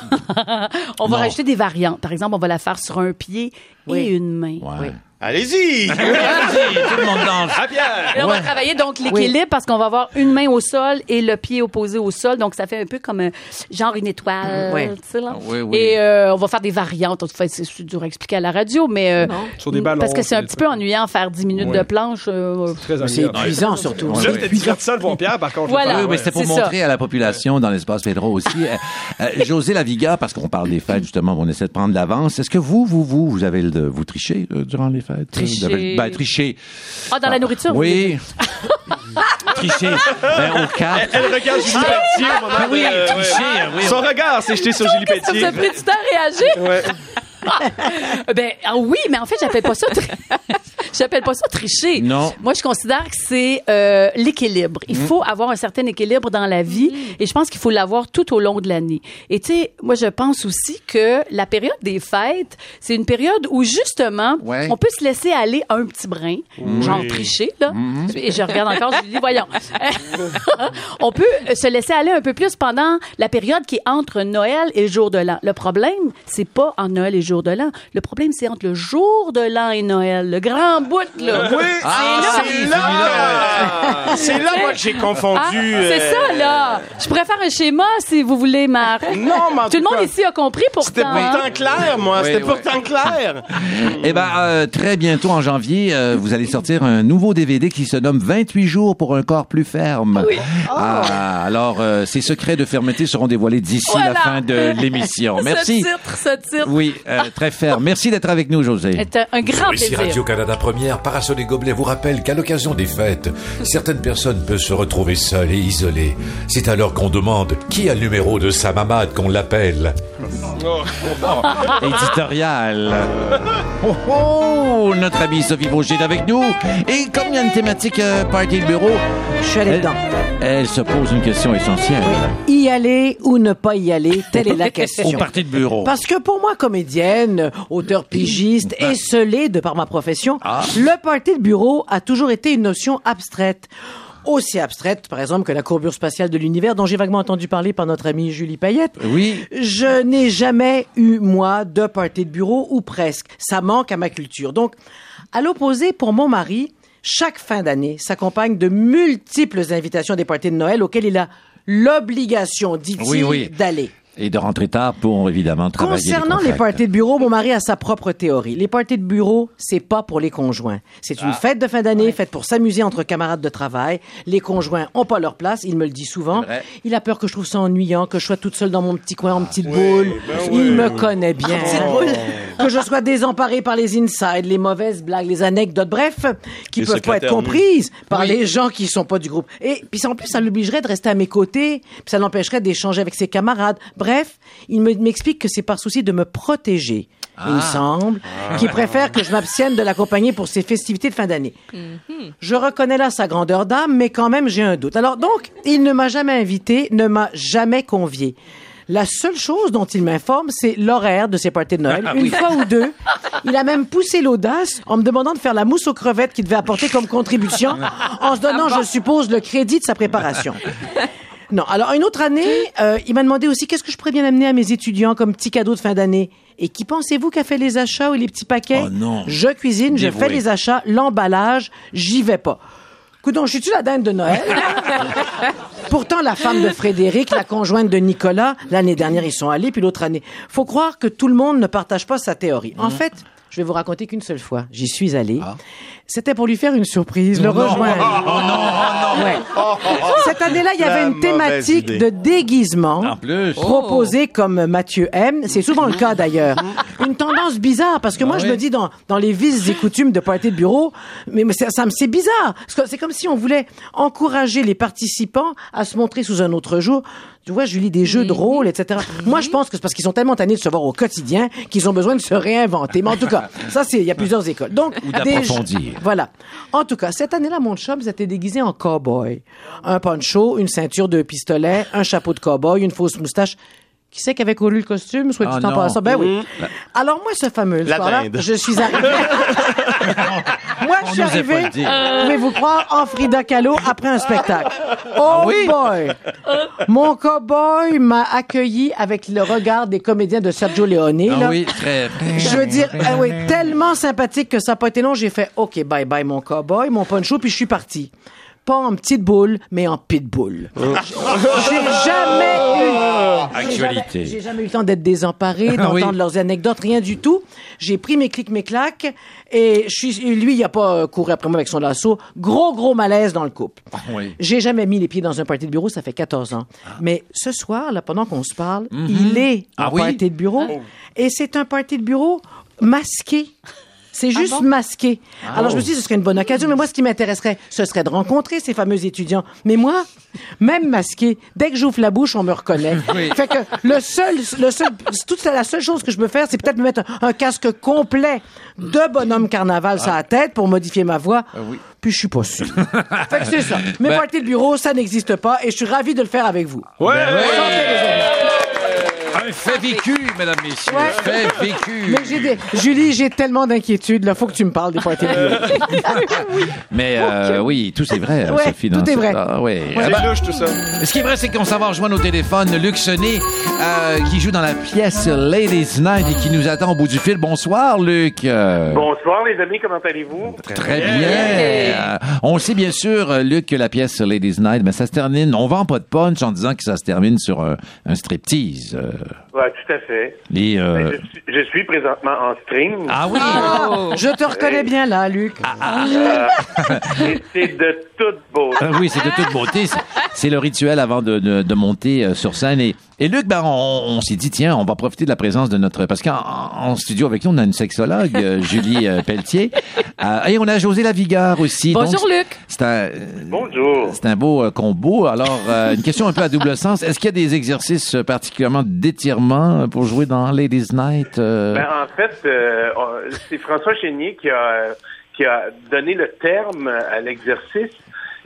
on va Non. rajouter des variantes. Par exemple, on va la faire sur un pied Oui. et une main. Ouais. Allez-y! [laughs] Vas-y, tout le monde danse. À Pierre! Et on va travailler donc l'équilibre parce qu'on va avoir une main au sol et le pied opposé au sol. Donc, ça fait un peu comme un, genre une étoile. Ouais. tu sais, là. Oui, oui. Et euh, on va faire des variantes. En fait, c'est c'est dur à expliquer à la radio, mais euh, Sur des ballons, parce que c'est un des petit peu ennuyant faire 10 minutes Ouais. de planche. euh, Très C'est ennuyant. épuisant surtout. Là, c'était divertissant de voir Pierre, par contre. Voilà. Oui, mais c'était pour c'est ça. montrer à la population dans l'espace Pedro aussi. [laughs] Euh, euh, José Laviga, parce qu'on parle des fêtes, justement, on essaie de prendre l'avance. Est-ce que vous, vous, vous, vous avez le, vous trichez euh, durant les fêtes? Tricher. Vous avez- Ben, tricher. Ah, dans la nourriture? Oui. [laughs] tricher. Ben, au cap. Elle regarde Julie Pelletier au moment oui, de- tricher, ouais. oui. Son regard s'est jeté sur Julie Ça vous Pelletier. a pris du temps à réagir? Ouais. Ben ah oui, mais en fait, j'appelle pas ça tri- [laughs] j'appelle pas ça tricher. Non. Moi, je considère que c'est euh, l'équilibre. Il faut avoir un certain équilibre dans la vie et je pense qu'il faut l'avoir tout au long de l'année. Et tu sais, moi je pense aussi que la période des fêtes, c'est une période où justement, Ouais. on peut se laisser aller un petit brin, genre tricher là. Et je regarde encore, je lui dis voyons. [laughs] on peut se laisser aller un peu plus pendant la période qui est entre Noël et le jour de l'an. Le problème, c'est pas en Noël et le jour de l'an. Le problème, c'est entre le jour de l'an et Noël. Le grand bout, là. Oui, Ah, c'est là! C'est là, moi, que j'ai Ah, confondu. c'est euh, ça, là. Je pourrais faire un schéma, si vous voulez, Marc. Non, mais Tout le monde ici a compris C'était pourtant. hein? pourtant clair, moi. Oui, C'était oui. pourtant clair. [laughs] Eh ben, euh, très bientôt en janvier, euh, vous allez sortir un nouveau DVD qui se nomme 28 jours pour un corps plus ferme. Oui. Ah, alors, euh, ces secrets de fermeté seront dévoilés d'ici la fin de l'émission. [laughs] Merci. Ce titre, ce titre. Oui, euh, très ferme. Merci d'être avec nous, José. C'est un- un grand Ici plaisir. Radio-Canada Première, Parasol et Gobelet vous rappelle qu'à l'occasion des fêtes, certaines personnes peuvent se retrouver seules et isolées. C'est alors qu'on demande qui a le numéro de sa mamade qu'on l'appelle. Éditorial. Oh, oh, notre amie Sophie Baucher est avec nous. Et comme il y a une thématique euh, party de bureau, Je suis allée elle, dedans. elle se pose une question essentielle. Y aller ou ne pas y aller, telle est la [laughs] Au question. party de bureau. Parce que pour moi, comédienne, auteur pigiste, esselée de par ma profession, Ah. le party de bureau a toujours été une notion abstraite. Aussi abstraites, par exemple, que la courbure spatiale de l'univers, dont j'ai vaguement entendu parler par notre amie Julie Payette. Oui. Je n'ai jamais eu, moi, de party de bureau, ou presque. Ça manque à ma culture. Donc, à l'opposé, pour mon mari, chaque fin d'année s'accompagne de multiples invitations à des parties de Noël auxquelles il a l'obligation, dit-il, Oui, oui. d'aller. Et de rentrer tard pour évidemment travailler. Concernant les parties de bureau, mon mari a sa propre théorie. Les parties de bureau, c'est pas pour les conjoints. C'est une fête de fin d'année, faite pour s'amuser entre camarades de travail. Les conjoints ont pas leur place, il me le dit souvent. Il a peur que je trouve ça ennuyant, que je sois toute seule dans mon petit coin en petite boule. Il me connaît bien. [laughs] Que je sois désemparée par les insides, les mauvaises blagues, les anecdotes, bref, qui Les peuvent pas être comprises par les gens qui sont pas du groupe. Et puis en plus, ça l'obligerait de rester à mes côtés, puis ça l'empêcherait d'échanger avec ses camarades. Bref, il me- m'explique que c'est par souci de me protéger. Il me semble qu'il préfère que je m'abstienne de l'accompagner pour ses festivités de fin d'année. Je reconnais là sa grandeur d'âme, mais quand même j'ai un doute. Alors donc, il ne m'a jamais invité, ne m'a jamais convié. La seule chose dont il m'informe, c'est l'horaire de ses parties de Noël. Une fois ou deux, il a même poussé l'audace en me demandant de faire la mousse aux crevettes qu'il devait apporter comme contribution, en se donnant, je suppose, le crédit de sa préparation. [laughs] Non, alors une autre année, euh, il m'a demandé aussi qu'est-ce que je pourrais bien amener à mes étudiants comme petit cadeau de fin d'année. Et qui pensez-vous qu'a fait les achats ou les petits paquets Oh non. Je cuisine, je Dévoué. fais les achats, l'emballage, j'y vais pas. Coudon, je suis-tu la dinde de Noël? [laughs] Pourtant, la femme de Frédéric, la conjointe de Nicolas, l'année dernière, ils sont allés, puis l'autre année. Faut croire que tout le monde ne partage pas sa théorie. En fait, je vais vous raconter qu'une seule fois. J'y suis allé. C'était pour lui faire une surprise, le rejoindre. Ouais. Cette année-là, il y avait une thématique idée. de déguisement En plus. proposé comme Mathieu aime. C'est souvent le cas d'ailleurs. [laughs] Une tendance bizarre parce que moi je me dis dans dans les vices et coutumes de party de bureau, mais, mais ça, ça me c'est bizarre. C'est comme si on voulait encourager les participants à se montrer sous un autre jour. Tu vois, Julie, des jeux de rôle, etc. Moi, je pense que c'est parce qu'ils sont tellement tannés de se voir au quotidien qu'ils ont besoin de se réinventer. Mais en tout cas, [laughs] ça, c'est, il y a plusieurs écoles. Donc, Ou d'approfondir. Voilà. En tout cas, cette année-là, mon chum s'était déguisé en cowboy. Un poncho, une ceinture de pistolet, un chapeau de cowboy, une fausse moustache. Qui c'est qui avait couru le costume, soit Ah temps non. passant? Ben oui. Alors moi, ce fameux soir-là, je suis arrivé. [laughs] moi, je suis arrivé, pouvez-vous croire, en Frida Kahlo après un spectacle. Oh oui? boy! Mon cowboy m'a accueilli avec le regard des comédiens de Sergio Leone. Ah là. oui, très. Je veux dire, ah oui, tellement sympathique que ça n'a pas été long. J'ai fait OK, bye bye mon cowboy, mon poncho, puis je suis parti. Pas en petite boule, mais en pitbull. J'ai jamais eu. Actualité. J'ai jamais eu le temps d'être désemparé, d'entendre Oui. leurs anecdotes, rien du tout. J'ai pris mes clics, mes claques, et je suis, lui, il a pas euh, couru après moi avec son lasso. Gros, gros malaise dans le couple. oui. J'ai jamais mis les pieds dans un party de bureau, ça fait 14 ans. Mais ce soir, là, pendant qu'on se parle, il est en Ah oui? party de bureau. Et c'est un party de bureau masqué. C'est juste masqué. Alors, je me suis dit, ce serait une bonne occasion, mais moi, ce qui m'intéresserait, ce serait de rencontrer ces fameux étudiants. Mais moi, même masqué, dès que j'ouvre la bouche, on me reconnaît. [laughs] Fait que le seul, le seul, toute la seule chose que je peux faire, c'est peut-être me mettre un, un casque complet de bonhomme carnaval sur la tête pour modifier ma voix. Puis je suis pas sûr. [laughs] fait que c'est ça. Mes parties de bureau, ça n'existe pas et je suis ravi de le faire avec vous. Ouais! Les amis. Un fait vécu, mesdames, messieurs. Ouais. Fait vécu. Mais j'ai des... Julie, j'ai tellement d'inquiétudes. Là, faut que tu me parles des parties. [laughs] Mais euh, oui, tout est vrai, Ouais, Sophie. tout est vrai. Ah, oui. C'est Ah, ben, louche, tout ça. ce qui est vrai, c'est qu'on s'en va rejoindre au téléphone Luc Sonnet, euh, qui joue dans la pièce Ladies Night et qui nous attend au bout du fil. Bonsoir, Luc. Euh, Bonsoir les amis, comment allez-vous? Très bien. Euh, on sait bien sûr, euh, Luc, que la pièce Ladies Night, mais ça se termine. On vend pas de punch en disant que ça se termine sur un, un striptease. Euh, uh, Ouais, tout à fait. euh, Je, suis, je suis présentement en stream. Ah oui. Je te reconnais bien là, Luc. Et c'est de toute beauté. Ah oui, c'est de toute beauté. C'est- le rituel avant de, de, de monter euh, sur scène. Et, et Luc, ben, on, on s'est dit, tiens, on va profiter de la présence de notre... Parce qu'en en studio avec nous, on a une sexologue, euh, [laughs] Julie euh, Pelletier. Euh, et on a José Lavigueur aussi. Bonjour, Donc, Luc. C'est un, Bonjour. c'est un beau euh, combo. Alors, euh, une question un peu à double sens. Est-ce qu'il y a des exercices euh, particulièrement d'étirement euh, pour jouer dans Ladies Night? euh? Ben, en fait, euh, c'est François Chénier qui a, qui a donné le terme à l'exercice.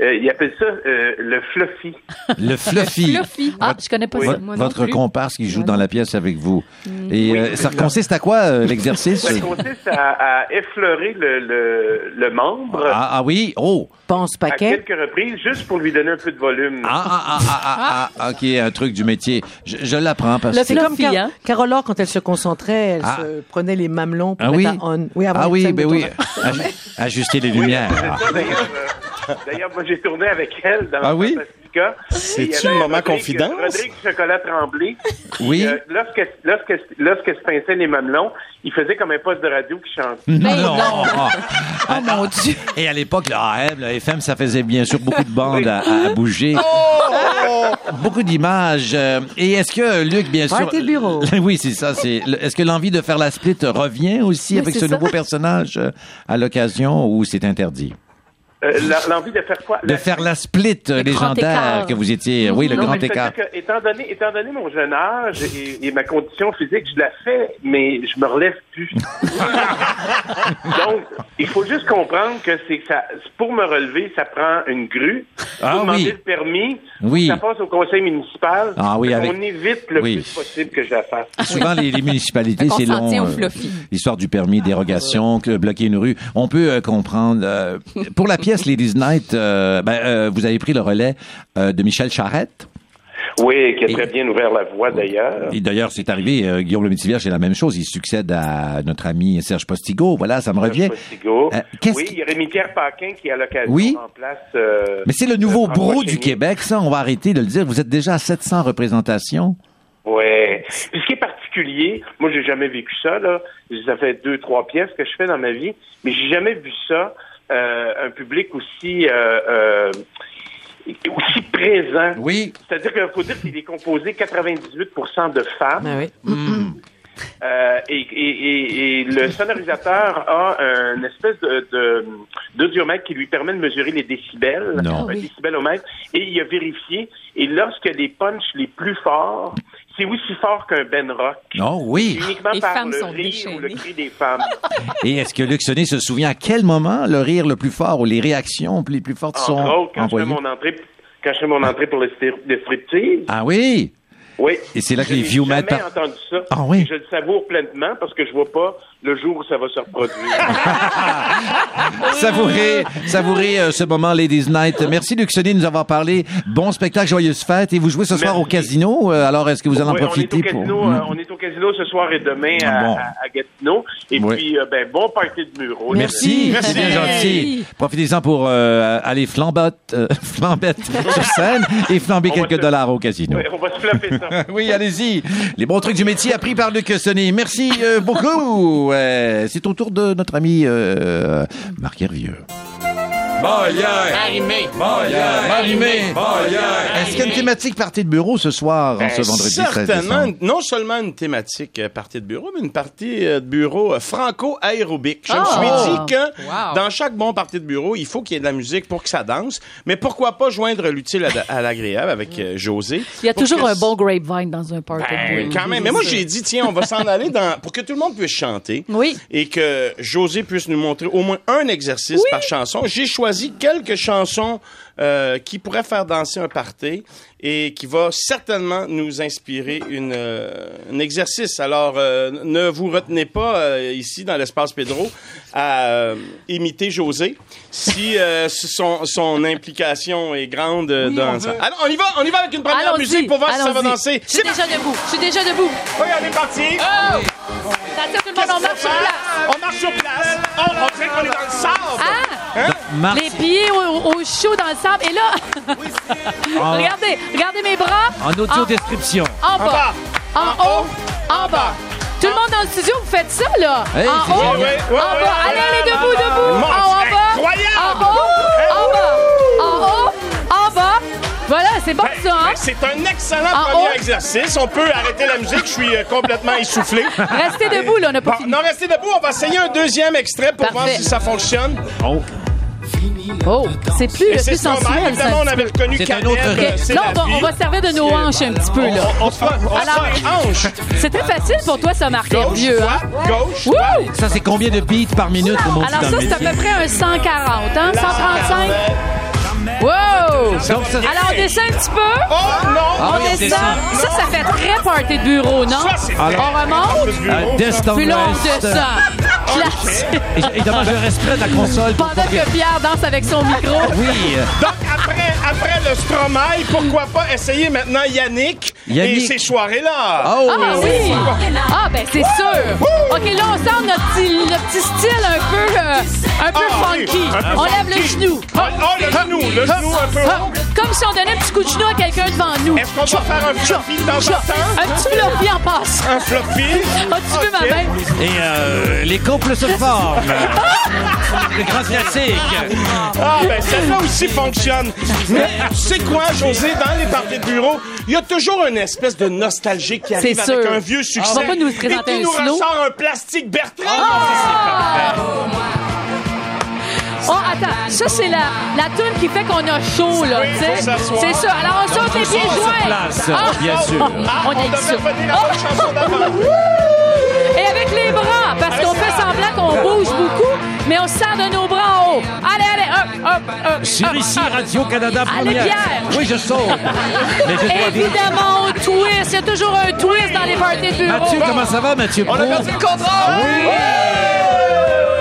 Euh, ils appellent ça euh, le fluffy. [laughs] Le fluffy. Fluffy. Ah, je connais pas Oui. ça. Non Votre plus. comparse qui joue dans la pièce avec vous. Mm. Et Oui, euh, ça consiste à quoi euh, [laughs] l'exercice? Ça consiste à, à effleurer le, le, le membre ah, ah oui, oh. Pense à paquet. quelques reprises, juste pour lui donner un peu de volume. Ah, ah, ah, ah, ah, ah, ok, un truc du métier. Je, je l'apprends parce que... C'est comme Fluffy, Car- hein? Carole Or, quand elle se concentrait, elle Ah. se prenait les mamelons pour Ah mettre oui? à on. Oui, avant Ah oui, ben oui. Ajuster les Oui, lumières. ça, d'ailleurs, moi, j'ai tourné avec elle dans Ah oui? C'est-tu le moment confidence? Rodrigue Chocolat Tremblay. Oui. Euh, lorsque, lorsque, lorsque se pinçait les mamelons, il faisait comme un poste de radio qui chante. Non. Oh mon Dieu. [laughs] Et à l'époque, le AM, le FM, ça faisait bien sûr beaucoup de bandes à, à bouger. [laughs] Beaucoup d'images. Euh, Et est-ce que, Luc, bien sûr... Bureau. [laughs] Oui, c'est ça. C'est. Est-ce que l'envie de faire la split revient aussi Oui, avec ce ça. nouveau personnage euh, à l'occasion ou c'est interdit? Euh, la- L'envie de faire quoi? De faire la split euh, Le légendaire que vous étiez... Oui, le Non, grand écart. que, étant donné, étant donné mon jeune âge et, et ma condition physique, je la fais, mais je me relève plus. [laughs] Donc, il faut juste comprendre que c'est que ça, pour me relever, ça prend une grue. Ah faut demander oui. le permis. Oui. Ça passe au conseil municipal. Ah oui, avec- On évite le Oui. plus possible que je la fasse. Souvent, les, les municipalités, c'est long. euh. L'histoire du permis, dérogation, que bloquer une rue. On peut euh, comprendre. euh, pour la pièce Ladies Night, euh, ben, euh, vous avez pris le relais euh, de Michel Charette. Oui, qui a Et- très bien ouvert la voie d'ailleurs. Et d'ailleurs, c'est arrivé, euh, Guillaume le Métivier, c'est la même chose. Il succède à notre ami Serge Postigo. Voilà, ça me revient. Postigo. Euh, oui, il y a Rémi-Pierre Paquin qui, à l'occasion, Oui. remplace... euh, Mais c'est le nouveau brou du. Québec, ça. On va arrêter de le dire. Vous êtes déjà à 700 représentations. Ouais. Puis ce qui est particulier, moi j'ai jamais vécu ça là. Ça fait deux trois pièces que je fais dans ma vie, mais j'ai jamais vu ça. euh, un public aussi euh, euh, aussi présent. Oui. C'est-à-dire qu'il faut dire qu'il est composé 98% de femmes. Ah oui. Euh, et, et, et, et le sonorisateur a un espèce de, de d'audiomètre qui lui permet de mesurer les décibels, Non. un décibelomètre, et il a vérifié. Et lorsque les punchs les plus forts, c'est aussi fort qu'un Ben Rock. Oh oui. Uniquement Les par femmes le sont rire ou le déchaînées. cri des femmes. [laughs] Et est-ce que Luc Sonnet se souvient à quel moment le rire le plus fort ou les réactions les plus fortes sont autres, quand je fais envoyées? mon entrée, quand je fais mon entrée pour le, stir- le striptease, Ah oui. Oui. Et c'est là que les viewmètres jamais par- entendu ça. Ah oui? Et je le savoure pleinement parce que je vois pas le jour où ça va se reproduire. [laughs] Savourez, savourez euh, ce moment Ladies Night. Merci Luc de nous avoir parlé. Bon spectacle, joyeuse fête. Et vous jouez ce soir Merci. au casino. Euh, alors, est-ce que vous allez en Oui, on est profiter au casino, pour... euh, on est au casino ce soir et demain à, Bon. à- à Gatineau. Et Oui. puis, euh, ben, bon party de bureau. Merci, c'est bien gentil. Profitez-en pour euh, aller flambotte, euh, [laughs] flambette sur scène et flamber On quelques se- dollars au casino. On va se flapper. [laughs] Oui, allez-y. Les bons trucs du métier appris par Luc Sonnet. Merci euh, beaucoup. Ouais, c'est au tour de notre ami euh, Marc Hervieux. Marimé. Marimé. Est-ce qu'il y a une thématique partie de bureau ce soir, en Ben, ce vendredi 13 certainement, décembre? non seulement une thématique euh, partie de bureau, mais une partie euh, de bureau euh, franco-aérobique. Je me Oh! suis dit que Wow. dans chaque bon partie de bureau, il faut qu'il y ait de la musique pour que ça danse. Mais pourquoi pas joindre l'utile à, à l'agréable avec euh, José? Il y a toujours un bon grapevine dans un party. Ben, quand même. Mais moi, j'ai dit, tiens, on va s'en aller dans, pour que tout le monde puisse chanter. Oui. Et que José puisse nous montrer au moins un exercice par chanson. J'ai choisi quelques chansons euh, qui pourraient faire danser un party et qui va certainement nous inspirer une, euh, un exercice. Alors, euh, ne vous retenez pas ici dans l'espace Pedro à imiter José si son, son implication est grande dans ça. Alors, on y va, on y va avec une première musique pour voir si ça va danser. Je suis déjà debout. Je suis déjà debout. Regardez, parti. Attention, tout le monde, on marche sur place. On marche sur place. Oh, on dirait qu'on est dans le sable. Ah! Les pieds au, au chaud dans le sable. Et là, [laughs] regardez, regardez mes bras. en audio description. En bas, bas. en haut, en bas. Tout le monde dans le studio, vous faites ça, là? Hey, en haut, génial. en Ouais, ouais, ouais, bas. Allez, allez, debout, debout. Mon En, en bas. incroyable. En haut, en bas. En haut, en bas. Voilà, c'est bon ça, hein? Ben, C'est un excellent En premier haut. exercice. On peut arrêter la musique. Je suis euh, complètement essoufflé. [laughs] Restez debout, là, on n'a pas Bon, fini. non, restez debout. On va essayer un deuxième extrait pour voir si ça fonctionne. Oh, c'est plus, c'est plus sensuel. Évidemment, on avait reconnu C'est un Canet. autre euh, Là, on va, on va servir de nos hanches un petit peu, là. On se fait on se Alors- fait un hanche. C'est très facile pour toi, ça, Marc Gauche, Hervieux, hein? gauche. Ça, c'est combien de beats par minute, Alors ça, le c'est à peu près un 140, hein? 135? Wow! Donc, ça- Alors, on descend un petit peu. Oh non! Ah on on descend. Ça, ça fait très party de bureau, non? Ça, c'est on remonte. Euh, descend Puis là, on descend. Classique. Et- je reste près de la console. pour Pendant que Pierre danse avec son micro. Oui. euh, Donc, après, après le Stromae, pourquoi pas essayer maintenant Yannick, Yannick. et ces soirées-là? Oh, Ah oui! Ah ben c'est sûr! OK, là, on sort notre petit, notre petit style un peu, euh, un peu Ah, oui, funky. un peu on lève le genou. Ah, ah, le genou, le genou un peu Ah. Comme si on donnait un petit coup de genou à quelqu'un devant nous. Est-ce qu'on va faire un fluffy de temps en temps? Un petit fluffy en passe. Un fluffy? As-tu vu ma Ok. main? Et euh, les couples se forment. [laughs] Le grand classique. Ah, ben celle-là aussi fonctionne. Mais tu sais quoi, José, dans les parties de bureau, il y a toujours une espèce de nostalgie qui arrive avec sûr. un vieux succès. On va pas nous présenter et qui un nous slow. ressort un plastique Bertrand. Ah! Oh, attends, ça, c'est la, la toune qui fait qu'on a chaud, là, Oui, tu sais. faut s'asseoir. C'est ça. Alors, on saute les pieds joints. Ah! bien sûr. Ah, On on, ça. revenir à la chanson d'avant. Et avec les bras, parce fait semblant qu'on bouge beaucoup, mais on se sert de nos bras en haut. Allez, allez, hop, hop, hop. Sur ici. Radio-Canada Allez, première. Pierre. Oui, je saute. Mais je. Évidemment, on twist. Il y a toujours un twist dans les parties de bureau. Mathieu, comment ça va, Mathieu On a perdu le contrôle. Oui.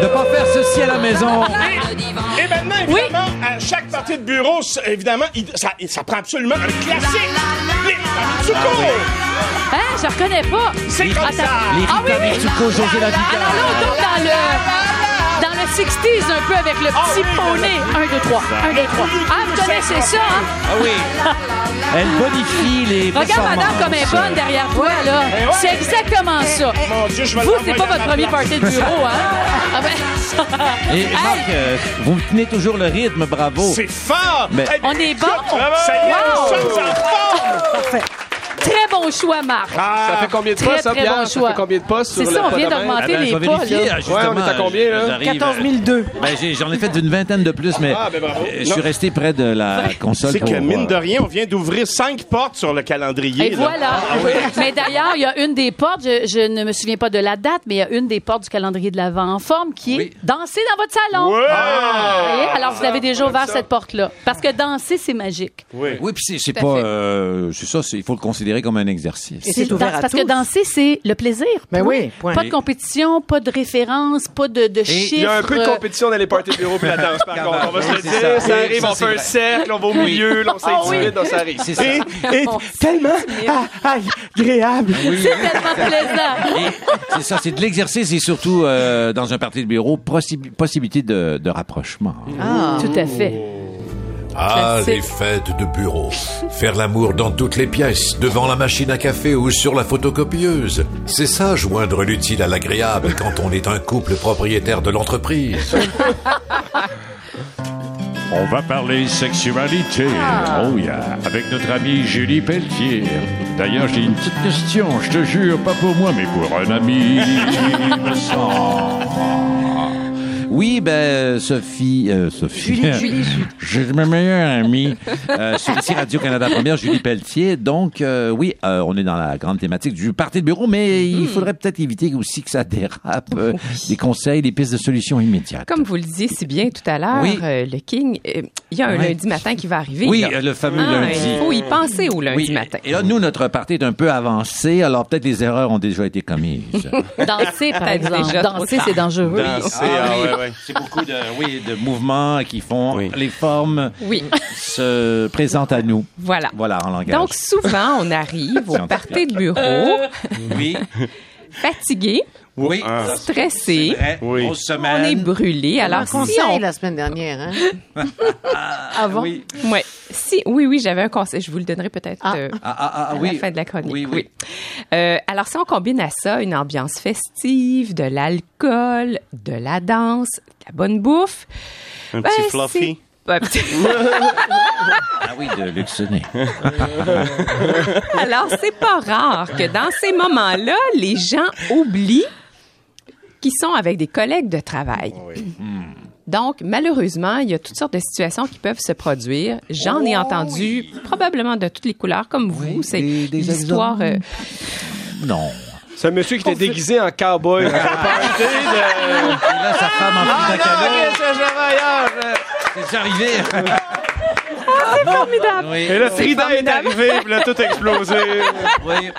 De pas faire ceci à la maison. Et maintenant, évidemment, à chaque partie de bureau, évidemment, il- ça, ça prend absolument un classique. Les Mitsuko. Hein, je reconnais pas. C'est comme Attends. ça. Les Ah oui, Rita oui. José la Alors là, on tombe dans le, dans le 60s un peu avec le petit oui, poney. 1, 2, 3. 1, 2, 3. Ah, vous connaissez ça, hein? Ah oui. [laughs] Elle bonifie les Regarde madame comme elle est bonne derrière toi, là. C'est exactement ça. Mon Dieu, je vais Vous, c'est pas votre premier place. party de bureau, hein? [laughs] Ah ben... Et Hey, Marc, euh, vous tenez toujours le rythme, bravo. C'est fort. Mais- Eh On est bon. Ça y est, Wow. nous sommes en forme. Très bon choix, Marc. Ça fait combien de Très, postes, ça, très Pierre? bon ça choix. fait combien de postes sur C'est ça, on pas vient d'augmenter Ah ben, les pas, vérifier, là. ah, justement, on est à combien, là? j'arrive, 14 euh, 002. Ben, j'ai- j'en ai fait d'une vingtaine de plus, mais Ah, ben euh, je suis resté près de la console. C'est que, mine de rien, on vient d'ouvrir cinq portes sur le calendrier. Et là. voilà. [laughs] Mais d'ailleurs, il y a une des portes, je, je ne me souviens pas de la date, mais il y a une des portes du calendrier de l'Avent en forme qui est Oui. danser dans votre salon. Ouais. Alors, vous avez déjà ouvert cette porte-là. Parce que danser, c'est magique. Oui. Oui, puis c'est- pas. euh, c'est ça, il faut le considérer comme un exercice. Et c'est ouvert à Parce tous. que danser, c'est le plaisir. Ben Point. oui, point. Pas de compétition, pas de référence, pas de, de chiffres. Il y a un peu de euh, compétition dans les parties de bureau puis la danse, par [laughs] contre. On va se le dire. ça. Arrive, ça, on fait un cercle, on va au milieu, on s'intimide, donc ça arrive. C'est ça. Et, tellement ah, agréable. C'est tellement plaisant. C'est ça, c'est de l'exercice et surtout euh, dans un parti de bureau, possi- possibilité de, de rapprochement. Ah. Tout à fait. Ah, Classique. les fêtes de bureau. Faire l'amour dans toutes les pièces, devant la machine à café ou sur la photocopieuse. C'est ça, joindre l'utile à l'agréable quand on est un couple propriétaire de l'entreprise. [laughs] On va parler sexualité. Oh yeah. Avec notre amie Julie Pelletier. D'ailleurs, j'ai une petite question. Je te jure, pas pour moi, mais pour un ami. [laughs] il me semble. Oui, ben Sophie, euh, Sophie, Julie, Julie, j'ai [laughs] ma meilleure amie euh, sur ici Radio Canada Première, Julie Pelletier. Donc euh, oui, euh, on est dans la grande thématique du parti de bureau, mais il faudrait peut-être éviter aussi que ça dérape. euh, Des conseils, des pistes de solutions immédiates. Comme vous le disiez si bien tout à l'heure, Oui. euh, le King, euh, il y a un Ouais. lundi matin qui va arriver. Oui, là. le fameux Ah, lundi. Il faut y penser au lundi Oui, matin. et là, nous, notre parti est un peu avancé, alors peut-être les erreurs ont déjà été commises. [laughs] Danser, par Peut-être exemple. déjà Danser, c'est dangereux. Danser, Ah ah. Ouais. C'est beaucoup de, oui, de mouvements qui font Oui. les formes Oui, se présentent à nous. voilà. Voilà, en langage. Donc, souvent, on arrive au party de bureau, oui, fatigué, oui, Ah. stressé, Oui. on est brûlé. Alors, un si on... la semaine dernière, hein? [laughs] Avant. Oui. Ouais. Si, oui, oui, j'avais un conseil. Je vous le donnerai peut-être Ah. euh, Ah, ah, ah, à oui. la fin de la chronique. Oui, oui. Euh, alors, si on combine à ça une ambiance festive, de l'alcool, de la danse, de la bonne bouffe. Un ben, petit fluffy. [laughs] Ah oui, de luxonner. [laughs] Alors, c'est pas rare que dans ces moments-là, les gens oublient qu'ils sont avec des collègues de travail. Donc, malheureusement, il y a toutes sortes de situations qui peuvent se produire. J'en ai entendu probablement de toutes les couleurs, comme vous. C'est l'histoire. euh, Non. C'est un monsieur qui était déguisé en cowboy. un party de- Et là, sa femme en Ah plus non, d'un ok, ça, je l'avais ailleurs. C'est arrivé. C'est formidable. Oui. Et là, Frida est arrivée, puis là, tout a explosé. Oui.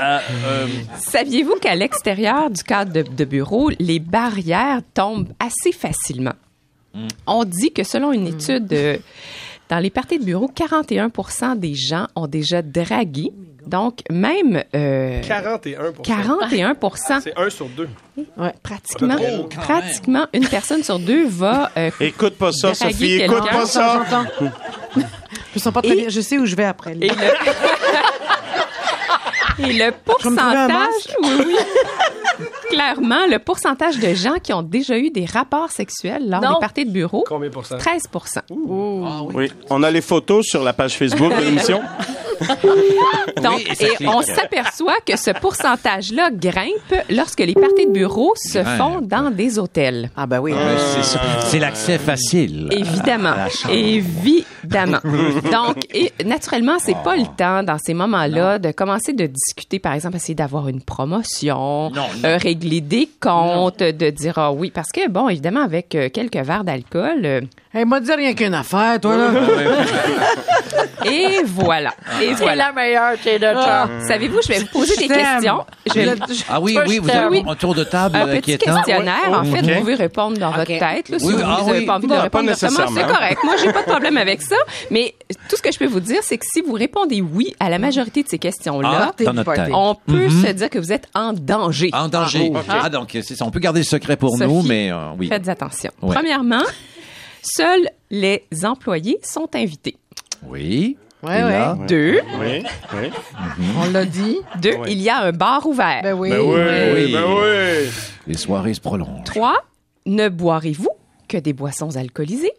Euh, euh, Saviez-vous qu'à l'extérieur du cadre de, de bureau, les barrières tombent assez facilement? On dit que selon une étude, euh, dans les parties de bureau, 41% des gens ont déjà dragué. Donc, même euh, 41 41 C'est un sur deux. pratiquement, Oh, quand pratiquement une personne sur deux va euh, [laughs] Écoute pas ça, Sophie, écoute pas ça. Je me sens pas très Et- bien. Je sais où je vais après. [laughs] Et le, pourcentage, oui, oui. [laughs] Clairement, le pourcentage de gens qui ont déjà eu des rapports sexuels lors Non. des parties de bureau, Combien de pourcents? 13 Oui, on a les photos sur la page Facebook de l'émission. [laughs] Donc, et on s'aperçoit que ce pourcentage-là grimpe lorsque les parties de bureau se Grimpe. font dans des hôtels. Ah ben oui. C'est ça. C'est l'accès facile. Évidemment. chambre. Évidemment. Donc, et, naturellement, c'est pas le temps dans ces moments-là de commencer de discuter, par exemple, essayer d'avoir une promotion, Non, non. euh, régler des comptes, de dire ah oui, parce que bon, évidemment, avec euh, quelques verres d'alcool, Hey, m'a dit rien qu'une affaire, toi, là. [laughs] et voilà. Et C'est voilà. la meilleure, Ah, Savez-vous, je vais vous poser des Je t'aime. questions. Je vais- Ah oui, Toi, oui, je vous t'aime. avez un tour de table un euh, petit inquiétant. questionnaire. En fait, Ok. vous pouvez répondre dans votre tête. là, si Oui, vous ah n'avez oui. pas envie de Non, pas répondre directement, c'est nécessairement. correct. Moi, j'ai pas de problème avec ça. Mais tout ce que je peux vous dire, c'est que si vous répondez oui à la majorité de ces questions-là, Ah, dans notre tête. on peut se dire que vous êtes en danger. En danger. Ah. Ah, donc, c'est ça. On peut garder le secret pour Sophie, nous, mais euh, oui. Faites attention. Ouais. Premièrement, seuls les employés sont invités. Oui. Et là, Deux, Oui, oui. On l'a dit. deux, il y a un bar ouvert. Ben oui. Ben oui, Oui. ben oui. les soirées se prolongent. Trois, ne boirez-vous que des boissons alcoolisées?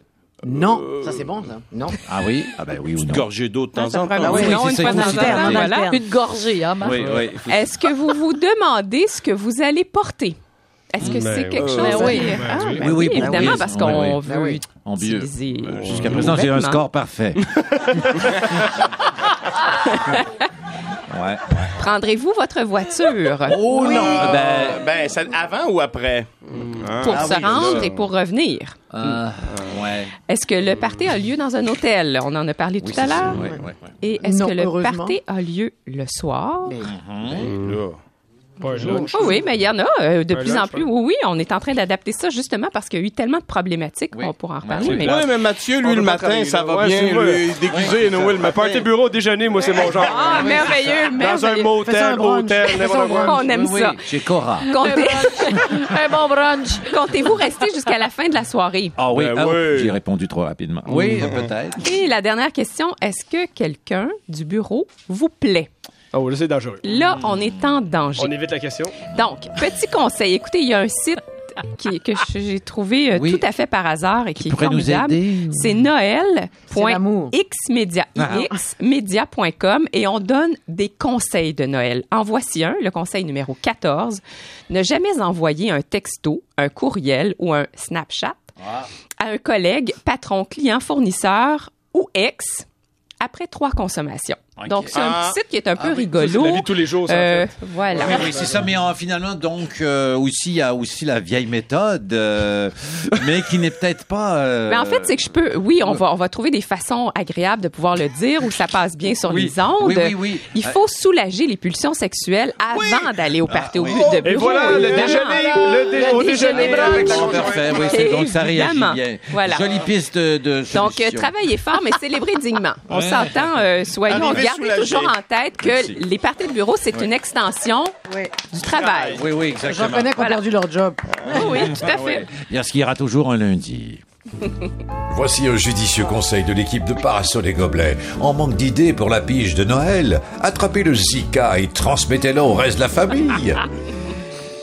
Non. Ça, c'est bon, ça. Non. Ah oui? Ah ben oui ou non? Gorgée d'eau de temps Ça en temps. oui, oui, non, une fois faut temps temps, voilà. Une gorgée, hein, Marc? Oui, oui. Est-ce que vous vous demandez ce que vous allez porter? Est-ce que Ben c'est quelque chose? Ben oui. qui- Ah, oui. ben Oui, oui, ben évidemment, oui. parce Ben qu'on oui. veut Ben utiliser. Jusqu'à nos présent, j'ai un score parfait. [laughs] ouais. Prendrez-vous votre voiture? Oh non! Euh, Ben, ben, ça- avant ou après? Pour Ah se oui, rendre et pour revenir? ah, ouais. Est-ce que le party a lieu dans un hôtel? On en a parlé Oui, tout à l'heure. Ouais. Et est-ce que le party a lieu le soir? Là. Pas un lunch. Oh oui, mais il y en a euh, de Un plus lunch, en plus. Oui, oui, on est en train d'adapter ça justement parce qu'il y a eu tellement de problématiques. Oui. On pourra en reparler. mais... Oui, mais Mathieu, lui, le matin, ça va Ouais, bien. Lui, déguisé, Noël, Le party bureau, déjeuner, moi, c'est mon genre. Ah, merveilleux, Dans un motel, hôtel, n'importe quoi. On aime ça. Chez Cora. [laughs] Un bon brunch. Comptez-vous rester jusqu'à la fin de la soirée? Ah oui, Ben ah, oui. j'ai répondu trop rapidement. Oui, [laughs] peut-être. Et la dernière question, est-ce que quelqu'un du bureau vous plaît? Oh, là, c'est dangereux. Là, on est en danger. On évite la question. Donc, petit conseil. Écoutez, il y a un site qui- que j'ai trouvé euh, Oui. tout à fait par hasard et qui, est pourrait nous formidable. aider. C'est l'amour. noël.xmedia, Ah. xmedia.com et on donne des conseils de Noël. En voici un, le conseil numéro 14. Ne jamais envoyer un texto, un courriel ou un Snapchat Ah. à un collègue, patron, client, fournisseur ou ex après trois consommations. Donc, c'est un Ah. site qui est un peu C'est rigolo. la vie tous les jours, ça, en Euh, fait. voilà. Oui, oui, c'est ça, mais en- finalement, donc, euh, aussi, il y a aussi la vieille méthode, euh, mais qui n'est peut-être pas... euh, Mais en fait, c'est que je peux. Oui, on va, on va trouver des façons agréables de pouvoir le dire où ça passe bien sur Oui. les ondes. Oui, oui, oui. Il faut soulager les pulsions sexuelles avant d'aller au party au oui. but de Et bureau. voilà, le déjeuner, le dé- au déjeuner brunch. parfait, oui, c'est donc ça réagit bien. Voilà. Jolie piste de, de Donc, euh, travaillez fort, mais célébrez dignement. On s'entend, euh, soyons, gardez toujours en tête que Merci. les parties de bureau, c'est une extension Oui. du travail. Oui, oui, J'en exactement. connais qui ont Voilà. perdu leur job. Oui, oui, tout à fait. Il y a ce qu'il y aura toujours un lundi. [laughs] Voici un judicieux conseil de l'équipe de Parasol et Gobelets. En manque d'idées pour la pige de Noël, attrapez le Zika et transmettez-le au reste de la famille. [laughs]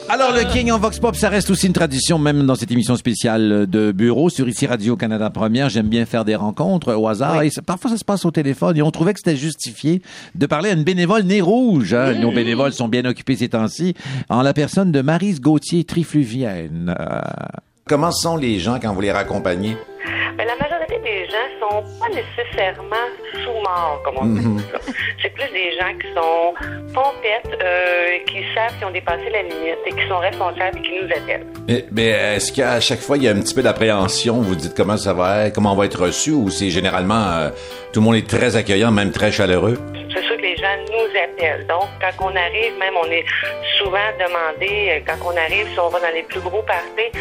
Alors, le King en Vox Pop, ça reste aussi une tradition, même dans cette émission spéciale de bureau sur ici Radio-Canada Première. J'aime bien faire des rencontres au hasard. Et ça- parfois, ça se passe au téléphone. Et on trouvait que c'était justifié de parler à une bénévole nez rouge. hein. Nos bénévoles sont bien occupés ces temps-ci. En la personne de Marise Gauthier Trifluvienne. Euh, Comment sont les gens quand vous les raccompagnez? Mais la majorité des gens sont pas nécessairement morts, comme on dit. C'est plus des gens qui sont pompettes, euh, qui savent qu'ils ont dépassé la limite et qui sont responsables et qui nous appellent. Mais, mais est-ce qu'à chaque fois, il y a un petit peu d'appréhension? Vous dites comment ça va être, comment on va être reçu, ou c'est généralement euh, tout le monde est très accueillant, même très chaleureux? Nous appellent. Donc, quand on arrive, même, on est souvent demandé, euh, quand on arrive, si on va dans les plus gros parties,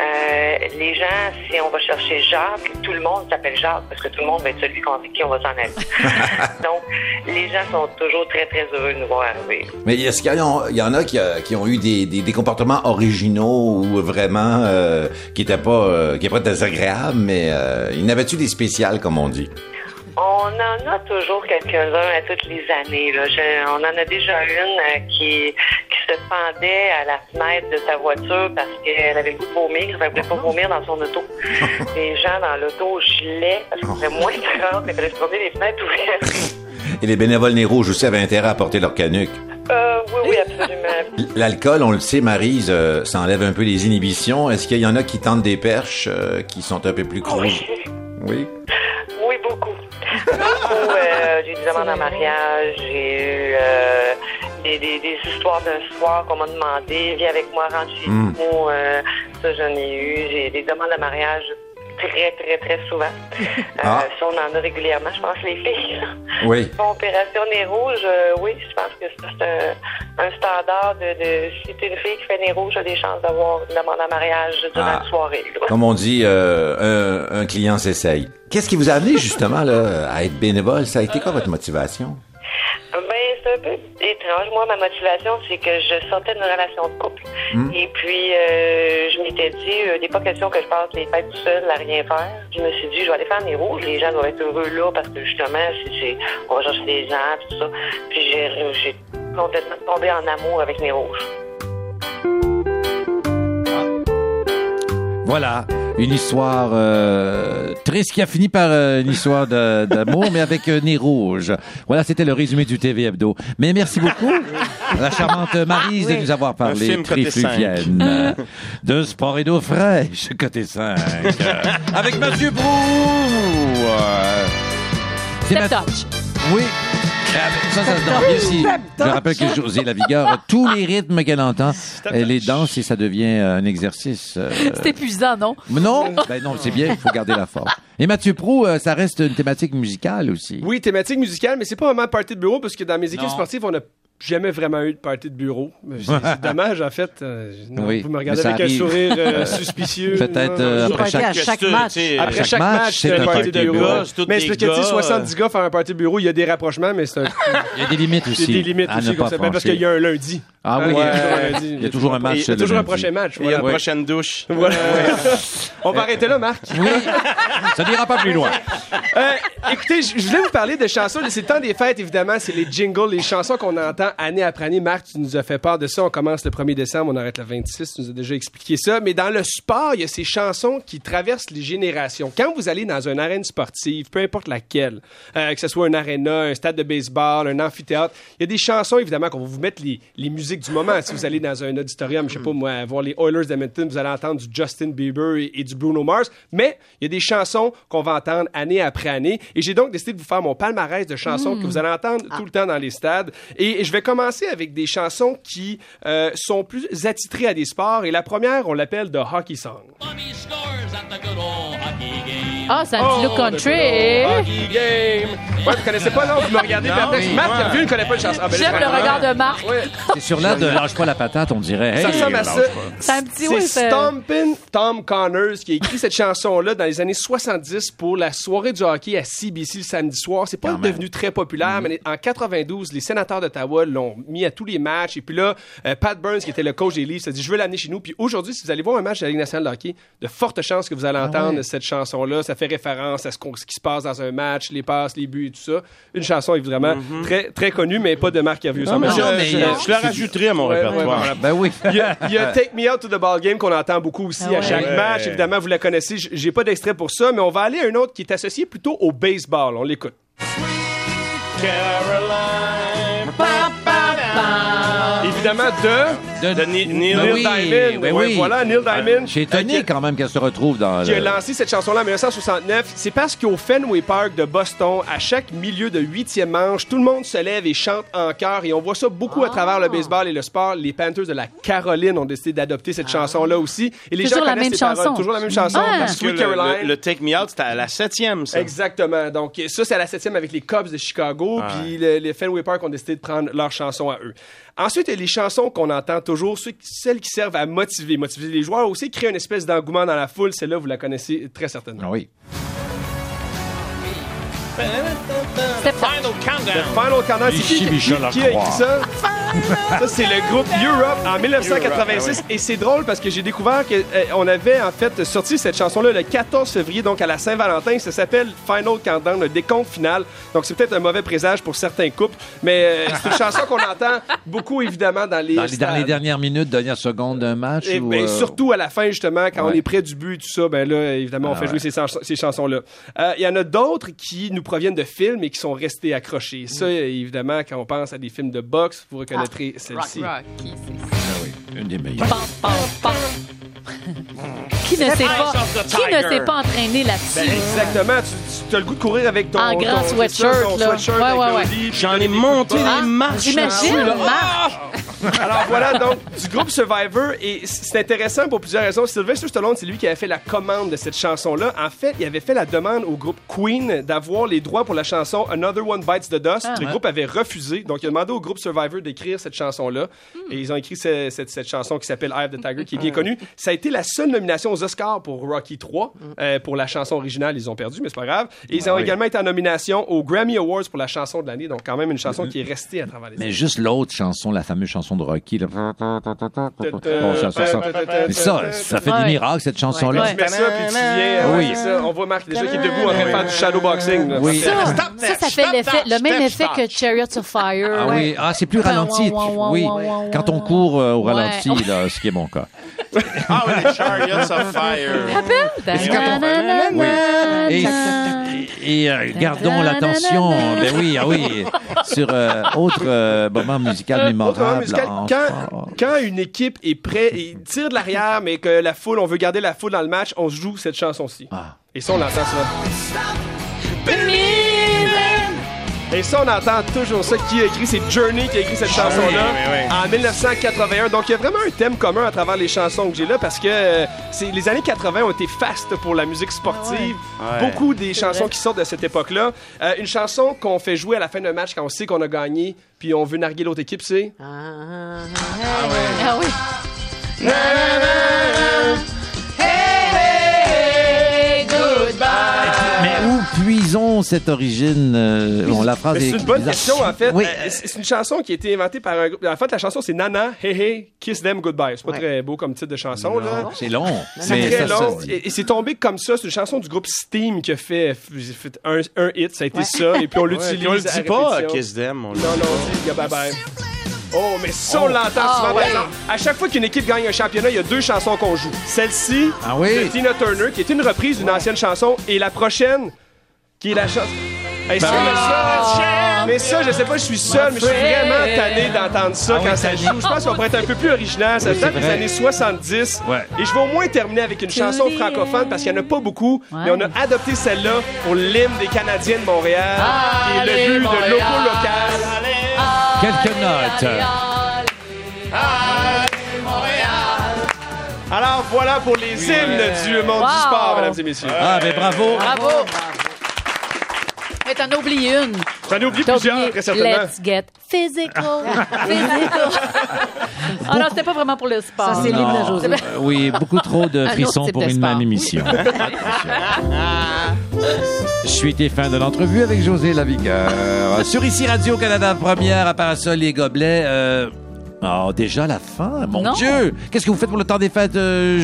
euh, les gens, si on va chercher Jacques, tout le monde s'appelle Jacques parce que tout le monde va être celui avec qui on va s'en aller. [laughs] Donc, les gens sont toujours très, très heureux de nous voir arriver. Mais est-ce qu'il y, en- il y en a qui, a- qui ont eu des, des- des comportements originaux ou vraiment euh, qui étaient pas euh, qui étaient pas désagréables, mais euh, il y en avait-tu des spéciales, comme on dit? On en a toujours quelques-uns à toutes les années. Là. Je- on en a déjà une euh, qui, qui se pendait à la fenêtre de sa voiture parce qu'elle avait le goût de vomir. Elle voulait pas vomir dans son auto. [laughs] les gens dans l'auto gilaient parce qu'il faisait moins 30, mais elle se promener les fenêtres ouvertes. Et les bénévoles nez rouges aussi avaient intérêt à porter leur canuc. Euh, oui, oui, absolument. [laughs] L'alcool, on le sait, Marise, euh, ça enlève un peu les inhibitions. Est-ce qu'il y en a qui tentent des perches euh, qui sont un peu plus grosses? Oui. Oui. Beaucoup. Euh, j'ai eu des demandes en mariage, j'ai eu euh, des, des, des histoires d'un soir qu'on m'a demandé, viens avec moi, rentre chez Mm. nous. euh, ça, j'en ai eu. J'ai des demandes de mariage très, très, très souvent. Euh, Ah. Ça, on en a régulièrement, je pense, les filles. Oui. Opération Nez Rouge, euh, oui, je pense que c'est un, un standard de, de si t'es une fille qui fait Nez Rouge, a des chances d'avoir une demande en mariage durant Ah. la soirée. là. Comme on dit, euh, un, un client s'essaye. Qu'est-ce qui vous a amené justement là, à être bénévole? Ça a été quoi votre motivation? Ben, c'est un peu étrange. Moi, ma motivation, c'est que je sortais d'une relation de couple. Hmm. Et puis, euh, je m'étais dit, euh, il n'est pas question que je passe les fêtes tout seul à rien faire. Je me suis dit, je vais aller faire mes rouges. Les gens doivent être heureux là parce que justement, c'est, on va chercher des gens, tout ça. Puis j'ai, j'ai complètement tombé en amour avec mes rouges. Voilà, une histoire euh, triste qui a fini par euh, une histoire d'amour, mais avec euh, nez rouge. Voilà, c'était le résumé du TV Hebdo. Mais merci beaucoup à la charmante Marise de nous avoir Un parlé trifluvienne, euh, de sport et d'eau fraîche, côté 5. euh, [laughs] avec Mathieu Brou. euh, c'est Step Ma- touch. Oui. Ça, ça se bien aussi. Je rappelle que José Lavigueur a tous les rythmes qu'elle entend. Elle les danse et ça devient euh, un exercice. euh, C'est épuisant, non? Non, ben non, c'est bien, il faut garder la forme. Et Mathieu Prou, euh, ça reste une thématique musicale aussi. Oui, thématique musicale, mais c'est pas vraiment un party de bureau parce que dans mes équipes Non. sportives, on n'a jamais vraiment eu de party de bureau. [laughs] C'est dommage, en fait. Euh, non, Oui, vous me regardez avec un sourire euh, [laughs] suspicieux. Peut-être, euh, après chaque- match. Après chaque chaque match, c'est un un party de bureau. Mais c'est parce que, gars, 70 gars faire un party de bureau, il y a des rapprochements, mais c'est un... Il y a des limites il aussi. y a des limites à aussi comme pas ça. Ben, parce qu'il y a un lundi. Ah oui, il y a il toujours un- un lundi. il y a toujours un match. Il y a toujours un prochain match. Il y a une prochaine douche. [laughs] Voilà. On va arrêter là, Marc. Ça n'ira pas plus loin. Écoutez, je je voulais vous parler de chansons. C'est le temps des fêtes, évidemment. C'est les jingles, les chansons qu'on entend année après année. Marc, tu nous as fait part de ça. On commence le 1er décembre, on arrête le 26. Tu nous as déjà expliqué ça. Mais dans le sport, il y a ces chansons qui traversent les générations. Quand vous allez dans une arène sportive, peu importe laquelle, euh, que ce soit un aréna, un stade de baseball, un amphithéâtre, il y a des chansons, évidemment, qu'on va vous mettre les, les musiques du moment. Si vous allez dans un auditorium, je sais pas moi, voir les Oilers d'Edmonton, vous allez entendre du Justin Bieber et, et du Bruno Mars. Mais il y a des chansons qu'on va entendre année après année. Et j'ai donc décidé de vous faire mon palmarès de chansons que vous allez entendre tout le temps dans les stades. Et, et je vais commencer avec des chansons qui euh, sont plus attitrées à des sports. Et la première, on l'appelle The Hockey Song. Ah, c'est un petit look Oh, country. hockey game. Ouais, vous connaissez pas, non? Vous me regardez oui. Marc, il a vu, il ne connaît pas le chanson. Ah, ben, J'aime le regard de Marc. Ouais. C'est sur l'air de lâche pas la patate, on dirait. Ça Hey, ressemble à ça. C'est un petit, C'est oui, c'est... Stompin' Tom Connors qui a écrit cette chanson-là dans les années 70 pour la soirée du hockey à CBC le samedi soir. C'est pas Quand même. devenu très populaire, mais en 92, les sénateurs d'Ottawa l'ont mis à tous les matchs. Et puis là, euh, Pat Burns, qui était le coach des Leafs, a dit Je veux l'amener chez nous. Puis aujourd'hui, si vous allez voir un match de la Ligue nationale de hockey, de fortes chances que vous allez entendre ouais. cette chanson-là. Ça fait référence à ce, qui se passe dans un match, les passes, les buts et tout ça. Une chanson évidemment très, très connue, mais pas de Marc Hervieux. Ça Non, non, je- mais, je- Je la rajouterai à mon Ouais, répertoire. ouais. Ben oui. [laughs] il y, a, il y a Take Me Out to the Ball Game qu'on entend beaucoup aussi Ah à chaque Ouais. match. Évidemment, vous la connaissez. J'ai pas d'extrait pour ça, mais on va aller à un autre qui est associé plutôt au baseball. On l'écoute. Caroline. Évidemment, de de, De Ni- Neil Ben oui, Diamond. ben Ouais, oui. voilà, Neil Diamond. J'ai étonné Qui- quand même qu'elle se retrouve dans qui a le... lancé cette chanson-là en 1969, c'est parce qu'au Fenway Park de Boston, à chaque milieu de huitième manche, tout le monde se lève et chante en chœur. Et on voit ça beaucoup à travers le baseball et le sport. Les Panthers de la Caroline ont décidé d'adopter cette chanson-là aussi. Et les Toujours gens la connaissent même les paroles. chanson. Toujours la même chanson. Ah. Parce que Sweet le, Caroline. le- le Take Me Out, c'était à la septième, ça. Exactement. Donc, ça, c'est à la septième avec les Cubs de Chicago. Puis le- les Fenway Park ont décidé de prendre leur chanson à eux. Ensuite, il y a les chansons qu'on entend toujours, ceux- celles qui servent à motiver. Motiver les joueurs aussi, créer une espèce d'engouement dans la foule. Celle-là, vous la connaissez très certainement. Oui. Step Final Countdown. Le Final Countdown, c'est qui, qui- qui a écrit ça? Ça, c'est le groupe Europe en 1986. Et c'est drôle parce que j'ai découvert qu'on avait en fait sorti cette chanson-là le 14 février, donc à la Saint-Valentin. Ça s'appelle Final Countdown, le décompte final. Donc c'est peut-être un mauvais présage pour certains couples, mais euh, c'est une chanson qu'on entend beaucoup évidemment dans les. Dans les, dans les stades. dernières minutes, dernières secondes d'un match. Et ou, ben, euh, surtout à la fin, justement, quand on est près du but, tout ça, ben là, évidemment, on Ah fait jouer ces, chans- ces chansons-là. Euh, Il y en a d'autres qui nous proviennent de films et qui sont restés accrochés. Ça, évidemment, quand on pense à des films de boxe, vous reconnaîtrez celle-ci. Rocky, c'est Ah Une des meilleures. Qui ne s'est pas, qui ne s'est pas entraîné Ben, là-dessus? exactement. Tu, tu as le goût de courir avec ton, En grand ton- sweatshirt, ton là. sweatshirt Ouais, ouais, ouais. J'en ai monté des barre. marches. J'imagine, là-dessus, là. Marc. [laughs] Alors voilà, donc, du groupe Survivor. Et c'est intéressant pour plusieurs raisons. Sylvester Stallone, c'est lui qui avait fait la commande de cette chanson-là. En fait, il avait fait la demande au groupe Queen d'avoir les droits pour la chanson Another One Bites the Dust. le groupe avait refusé. Donc, il a demandé au groupe Survivor d'écrire cette chanson-là. Et ils ont écrit ce- cette, cette chanson qui s'appelle Eye of the Tiger, qui est bien connue. Ça a été la seule nomination aux Oscars pour Rocky 3. Euh, pour la chanson originale, ils ont perdu, mais c'est pas grave. Et ils ont également été en nomination aux Grammy Awards pour la chanson de l'année. Donc, quand même, une chanson qui est restée à travers les Mais juste l'autre chanson, la fameuse chanson de Rocky. Là. Bon, ça, ça, fait des miracles, cette chanson-là. Ouais. Tu mets ça, puis tu viens. Oui. Ça. On voit Marc déjà qui est debout en train de faire du shadowboxing. Oui. Ça, ça, fait l'effet, le même effet que Chariots of Fire. Ah oui, ah, c'est plus ralenti. Oui, quand on court euh, au ralenti, là, ce qui est mon cas. Chariots of Fire. Et, et, euh, gardons l'attention. Ben oui, ah oui. Sur euh, autre euh, moment musical mémorable. musical, quand, quand une équipe est prête et tire de l'arrière, mais que la foule, on veut garder la foule dans le match, on joue cette chanson-ci. Ah. Et ça, on l'entend ça. Et ça, on entend toujours ça. Qui a écrit? C'est Journey qui a écrit cette chanson-là? oui, oui, oui. en 1981. Donc, il y a vraiment un thème commun à travers les chansons que j'ai là parce que euh, c'est, les années 80 ont été fastes pour la musique sportive. Ouais. Beaucoup des chansons qui sortent de cette époque-là. Euh, une chanson qu'on fait jouer à la fin d'un match quand on sait qu'on a gagné puis on veut narguer l'autre équipe, c'est... Ah oui. Puisons cette origine euh, bon, La phrase c'est une bonne bizarre. question, en fait. Oui. Euh, C'est une chanson qui a été inventée par un groupe. En fait, la chanson, c'est Nana, Hey Hey, Kiss Them Goodbye. C'est pas très beau comme titre de chanson, là. C'est long. C'est très ça, long. Et, et c'est tombé comme ça. C'est une chanson du groupe Steam qui a fait, fait un, un hit. Ça a été ça. Et puis on l'utilise. On le à dit pas, répétition. Kiss Them. on le- Non, non, on dit bye bye. Oh, mais ça, on l'entend souvent. par exemple. À chaque fois qu'une équipe gagne un championnat, il y a deux chansons qu'on joue. Celle-ci, Ah oui? de Tina Turner, qui est une reprise d'une ancienne chanson, et la prochaine, qui est la chanson. Hey, ça, mais, ça, mais ça, je sais pas, je suis seul, mais je suis vraiment tanné d'entendre ça Ah oui, quand ça joue. Je pense qu'on pourrait être un peu plus original. Ça date des années 70. Ouais. Et je vais au moins terminer avec une chanson francophone parce qu'il n'y en a pas beaucoup, mais on a adopté celle-là pour l'hymne des Canadiens de Montréal, qui est le Allez, but de local. Quelques notes. Alors voilà pour les hymnes du monde Wow. du sport, mesdames et messieurs. Ah, ben bravo. Bravo. Mais t'en as oublié une. J'en ai oublié T'as plusieurs, oublié très certainement. Let's get physical. [laughs] physical. [laughs] Ah non, c'était pas vraiment pour le sport. Ça, c'est l'hymne à José. Euh, oui, beaucoup trop de [laughs] frissons type pour de une sport. même émission. Je suis été fin de l'entrevue avec José Lavigueur. Sur Ici Radio-Canada Première, à Parasol et Gobelets. Euh... Oh, déjà la fin, mon Non. Dieu! Qu'est-ce que vous faites pour le temps des fêtes, euh,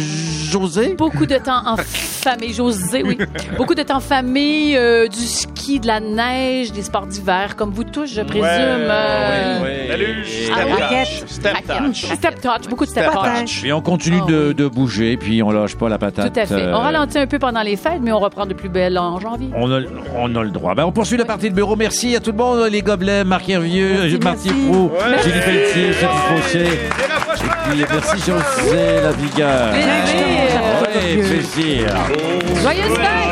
José? Beaucoup de temps en famille. José, oui. [laughs] Beaucoup de temps en famille, euh, du ski de la neige, des sports d'hiver, comme vous tous, je présume. Ouais, euh, oui, oui. Salut, Ah, Step touch. Step touch. Step touch, beaucoup de step, touch. Puis on continue de, de bouger, puis on lâche pas la patate. Tout à fait. On ralentit un peu pendant les fêtes, mais on reprend de plus belle en janvier. On a, on a le droit. Ben, on poursuit la partie de bureau. Merci à tout le monde, les gobelets, Marc Hervieux, Marty Ouais. Julie Pelletier, Et puis, merci José La Vigueur. Plaisir. Ouais, plaisir.